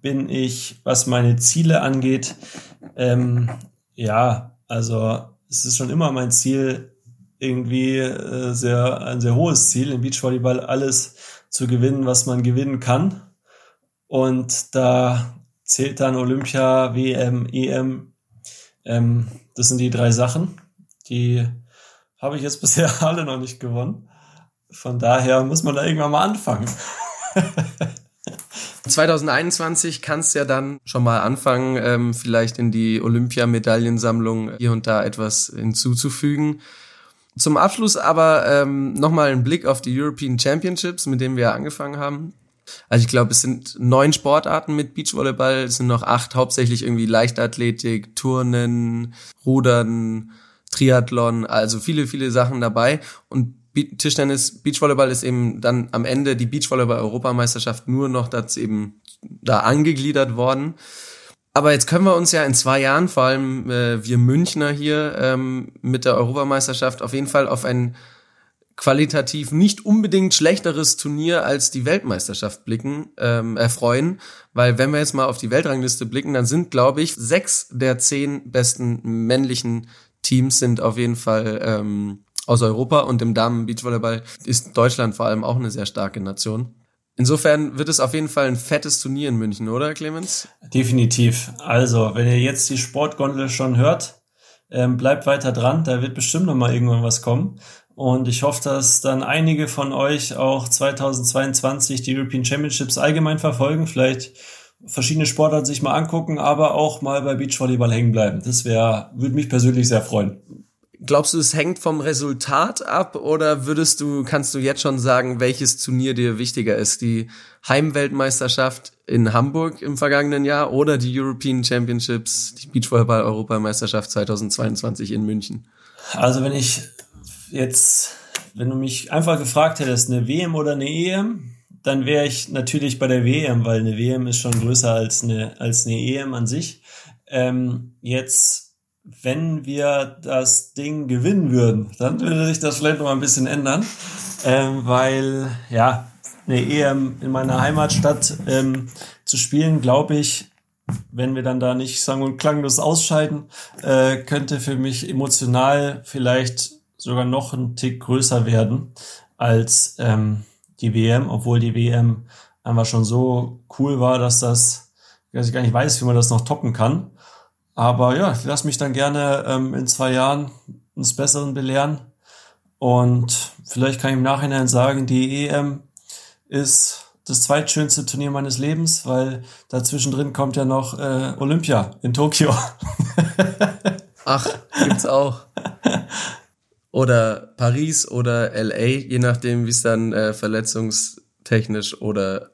bin ich, was meine Ziele angeht, ähm, ja, also es ist schon immer mein Ziel, irgendwie äh, sehr, ein sehr hohes Ziel, im Beachvolleyball alles zu gewinnen, was man gewinnen kann. Und da zählt dann Olympia, WM, EM. Ähm, das sind die drei Sachen. Die habe ich jetzt bisher alle noch nicht gewonnen. Von daher muss man da irgendwann mal anfangen. 2021 kannst du ja dann schon mal anfangen, ähm, vielleicht in die Olympiamedaillensammlung hier und da etwas hinzuzufügen. Zum Abschluss aber ähm, nochmal ein Blick auf die European Championships, mit denen wir angefangen haben. Also ich glaube, es sind neun Sportarten mit Beachvolleyball, es sind noch acht, hauptsächlich irgendwie Leichtathletik, Turnen, Rudern, Triathlon, also viele, viele Sachen dabei. Und Tischtennis, Beachvolleyball ist eben dann am Ende die Beachvolleyball-Europameisterschaft nur noch dazu eben da angegliedert worden. Aber jetzt können wir uns ja in zwei Jahren, vor allem äh, wir Münchner hier ähm, mit der Europameisterschaft, auf jeden Fall auf ein qualitativ nicht unbedingt schlechteres Turnier als die Weltmeisterschaft blicken, ähm, erfreuen. Weil wenn wir jetzt mal auf die Weltrangliste blicken, dann sind, glaube ich, sechs der zehn besten männlichen Teams sind auf jeden Fall ähm, aus Europa und im Damen-Beachvolleyball ist Deutschland vor allem auch eine sehr starke Nation. Insofern wird es auf jeden Fall ein fettes Turnier in München, oder Clemens? Definitiv. Also, wenn ihr jetzt die Sportgondel schon hört, ähm, bleibt weiter dran, da wird bestimmt noch mal irgendwann was kommen. Und ich hoffe, dass dann einige von euch auch 2022 die European Championships allgemein verfolgen, vielleicht verschiedene Sportarten sich mal angucken, aber auch mal bei Beachvolleyball hängen bleiben. Das wäre, würde mich persönlich sehr freuen. Glaubst du, es hängt vom Resultat ab oder würdest du, kannst du jetzt schon sagen, welches Turnier dir wichtiger ist? Die Heimweltmeisterschaft in Hamburg im vergangenen Jahr oder die European Championships, die Beachvolleyball-Europameisterschaft 2022 in München? Also wenn ich jetzt, wenn du mich einfach gefragt hättest, eine WM oder eine EM, dann wäre ich natürlich bei der WM, weil eine WM ist schon größer als eine, als eine EM an sich. Ähm, jetzt wenn wir das Ding gewinnen würden, dann würde sich das vielleicht noch mal ein bisschen ändern, ähm, weil ja eine EM in meiner Heimatstadt ähm, zu spielen, glaube ich, wenn wir dann da nicht sagen und klanglos ausscheiden, äh, könnte für mich emotional vielleicht sogar noch ein Tick größer werden als ähm, die WM, obwohl die WM einfach schon so cool war, dass das, dass ich gar nicht weiß, wie man das noch toppen kann. Aber ja, ich lasse mich dann gerne ähm, in zwei Jahren ins Besseren belehren. Und vielleicht kann ich im Nachhinein sagen, die EM ist das zweitschönste Turnier meines Lebens, weil dazwischen kommt ja noch äh, Olympia in Tokio. Ach, gibt's auch. Oder Paris oder LA, je nachdem, wie es dann äh, verletzungstechnisch oder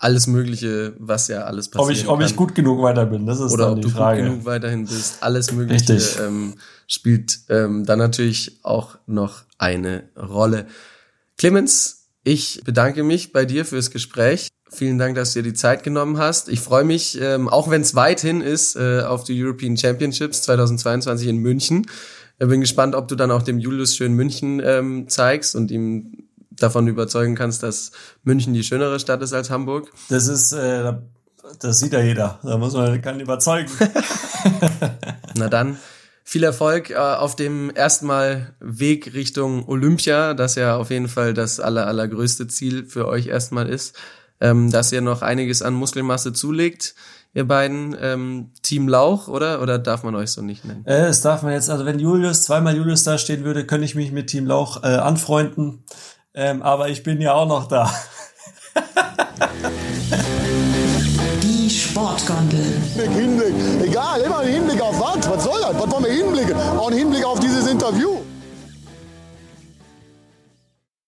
alles Mögliche, was ja alles passiert. Ob ich, ob ich gut genug weiter bin, das ist Oder dann ob die du Frage. gut genug weiterhin bist. Alles Mögliche ähm, spielt ähm, dann natürlich auch noch eine Rolle. Clemens, ich bedanke mich bei dir fürs Gespräch. Vielen Dank, dass du dir die Zeit genommen hast. Ich freue mich, ähm, auch wenn es weit hin ist, äh, auf die European Championships 2022 in München. Ich bin gespannt, ob du dann auch dem Julius schön München ähm, zeigst und ihm davon überzeugen kannst, dass München die schönere Stadt ist als Hamburg. Das ist, äh, das sieht ja jeder. Da muss man kann überzeugen. Na dann, viel Erfolg äh, auf dem erstmal Weg Richtung Olympia, das ja auf jeden Fall das aller, allergrößte Ziel für euch erstmal ist, ähm, dass ihr noch einiges an Muskelmasse zulegt. Ihr beiden ähm, Team Lauch, oder? Oder darf man euch so nicht nennen? Äh, das darf man jetzt, also wenn Julius, zweimal Julius da stehen würde, könnte ich mich mit Team Lauch äh, anfreunden. Ähm, aber ich bin ja auch noch da. Die Sportgondel. Hinblick, egal, immer ein Hinblick auf was? Was soll das? Was wollen wir hinblicken? Auch ein Hinblick auf dieses Interview.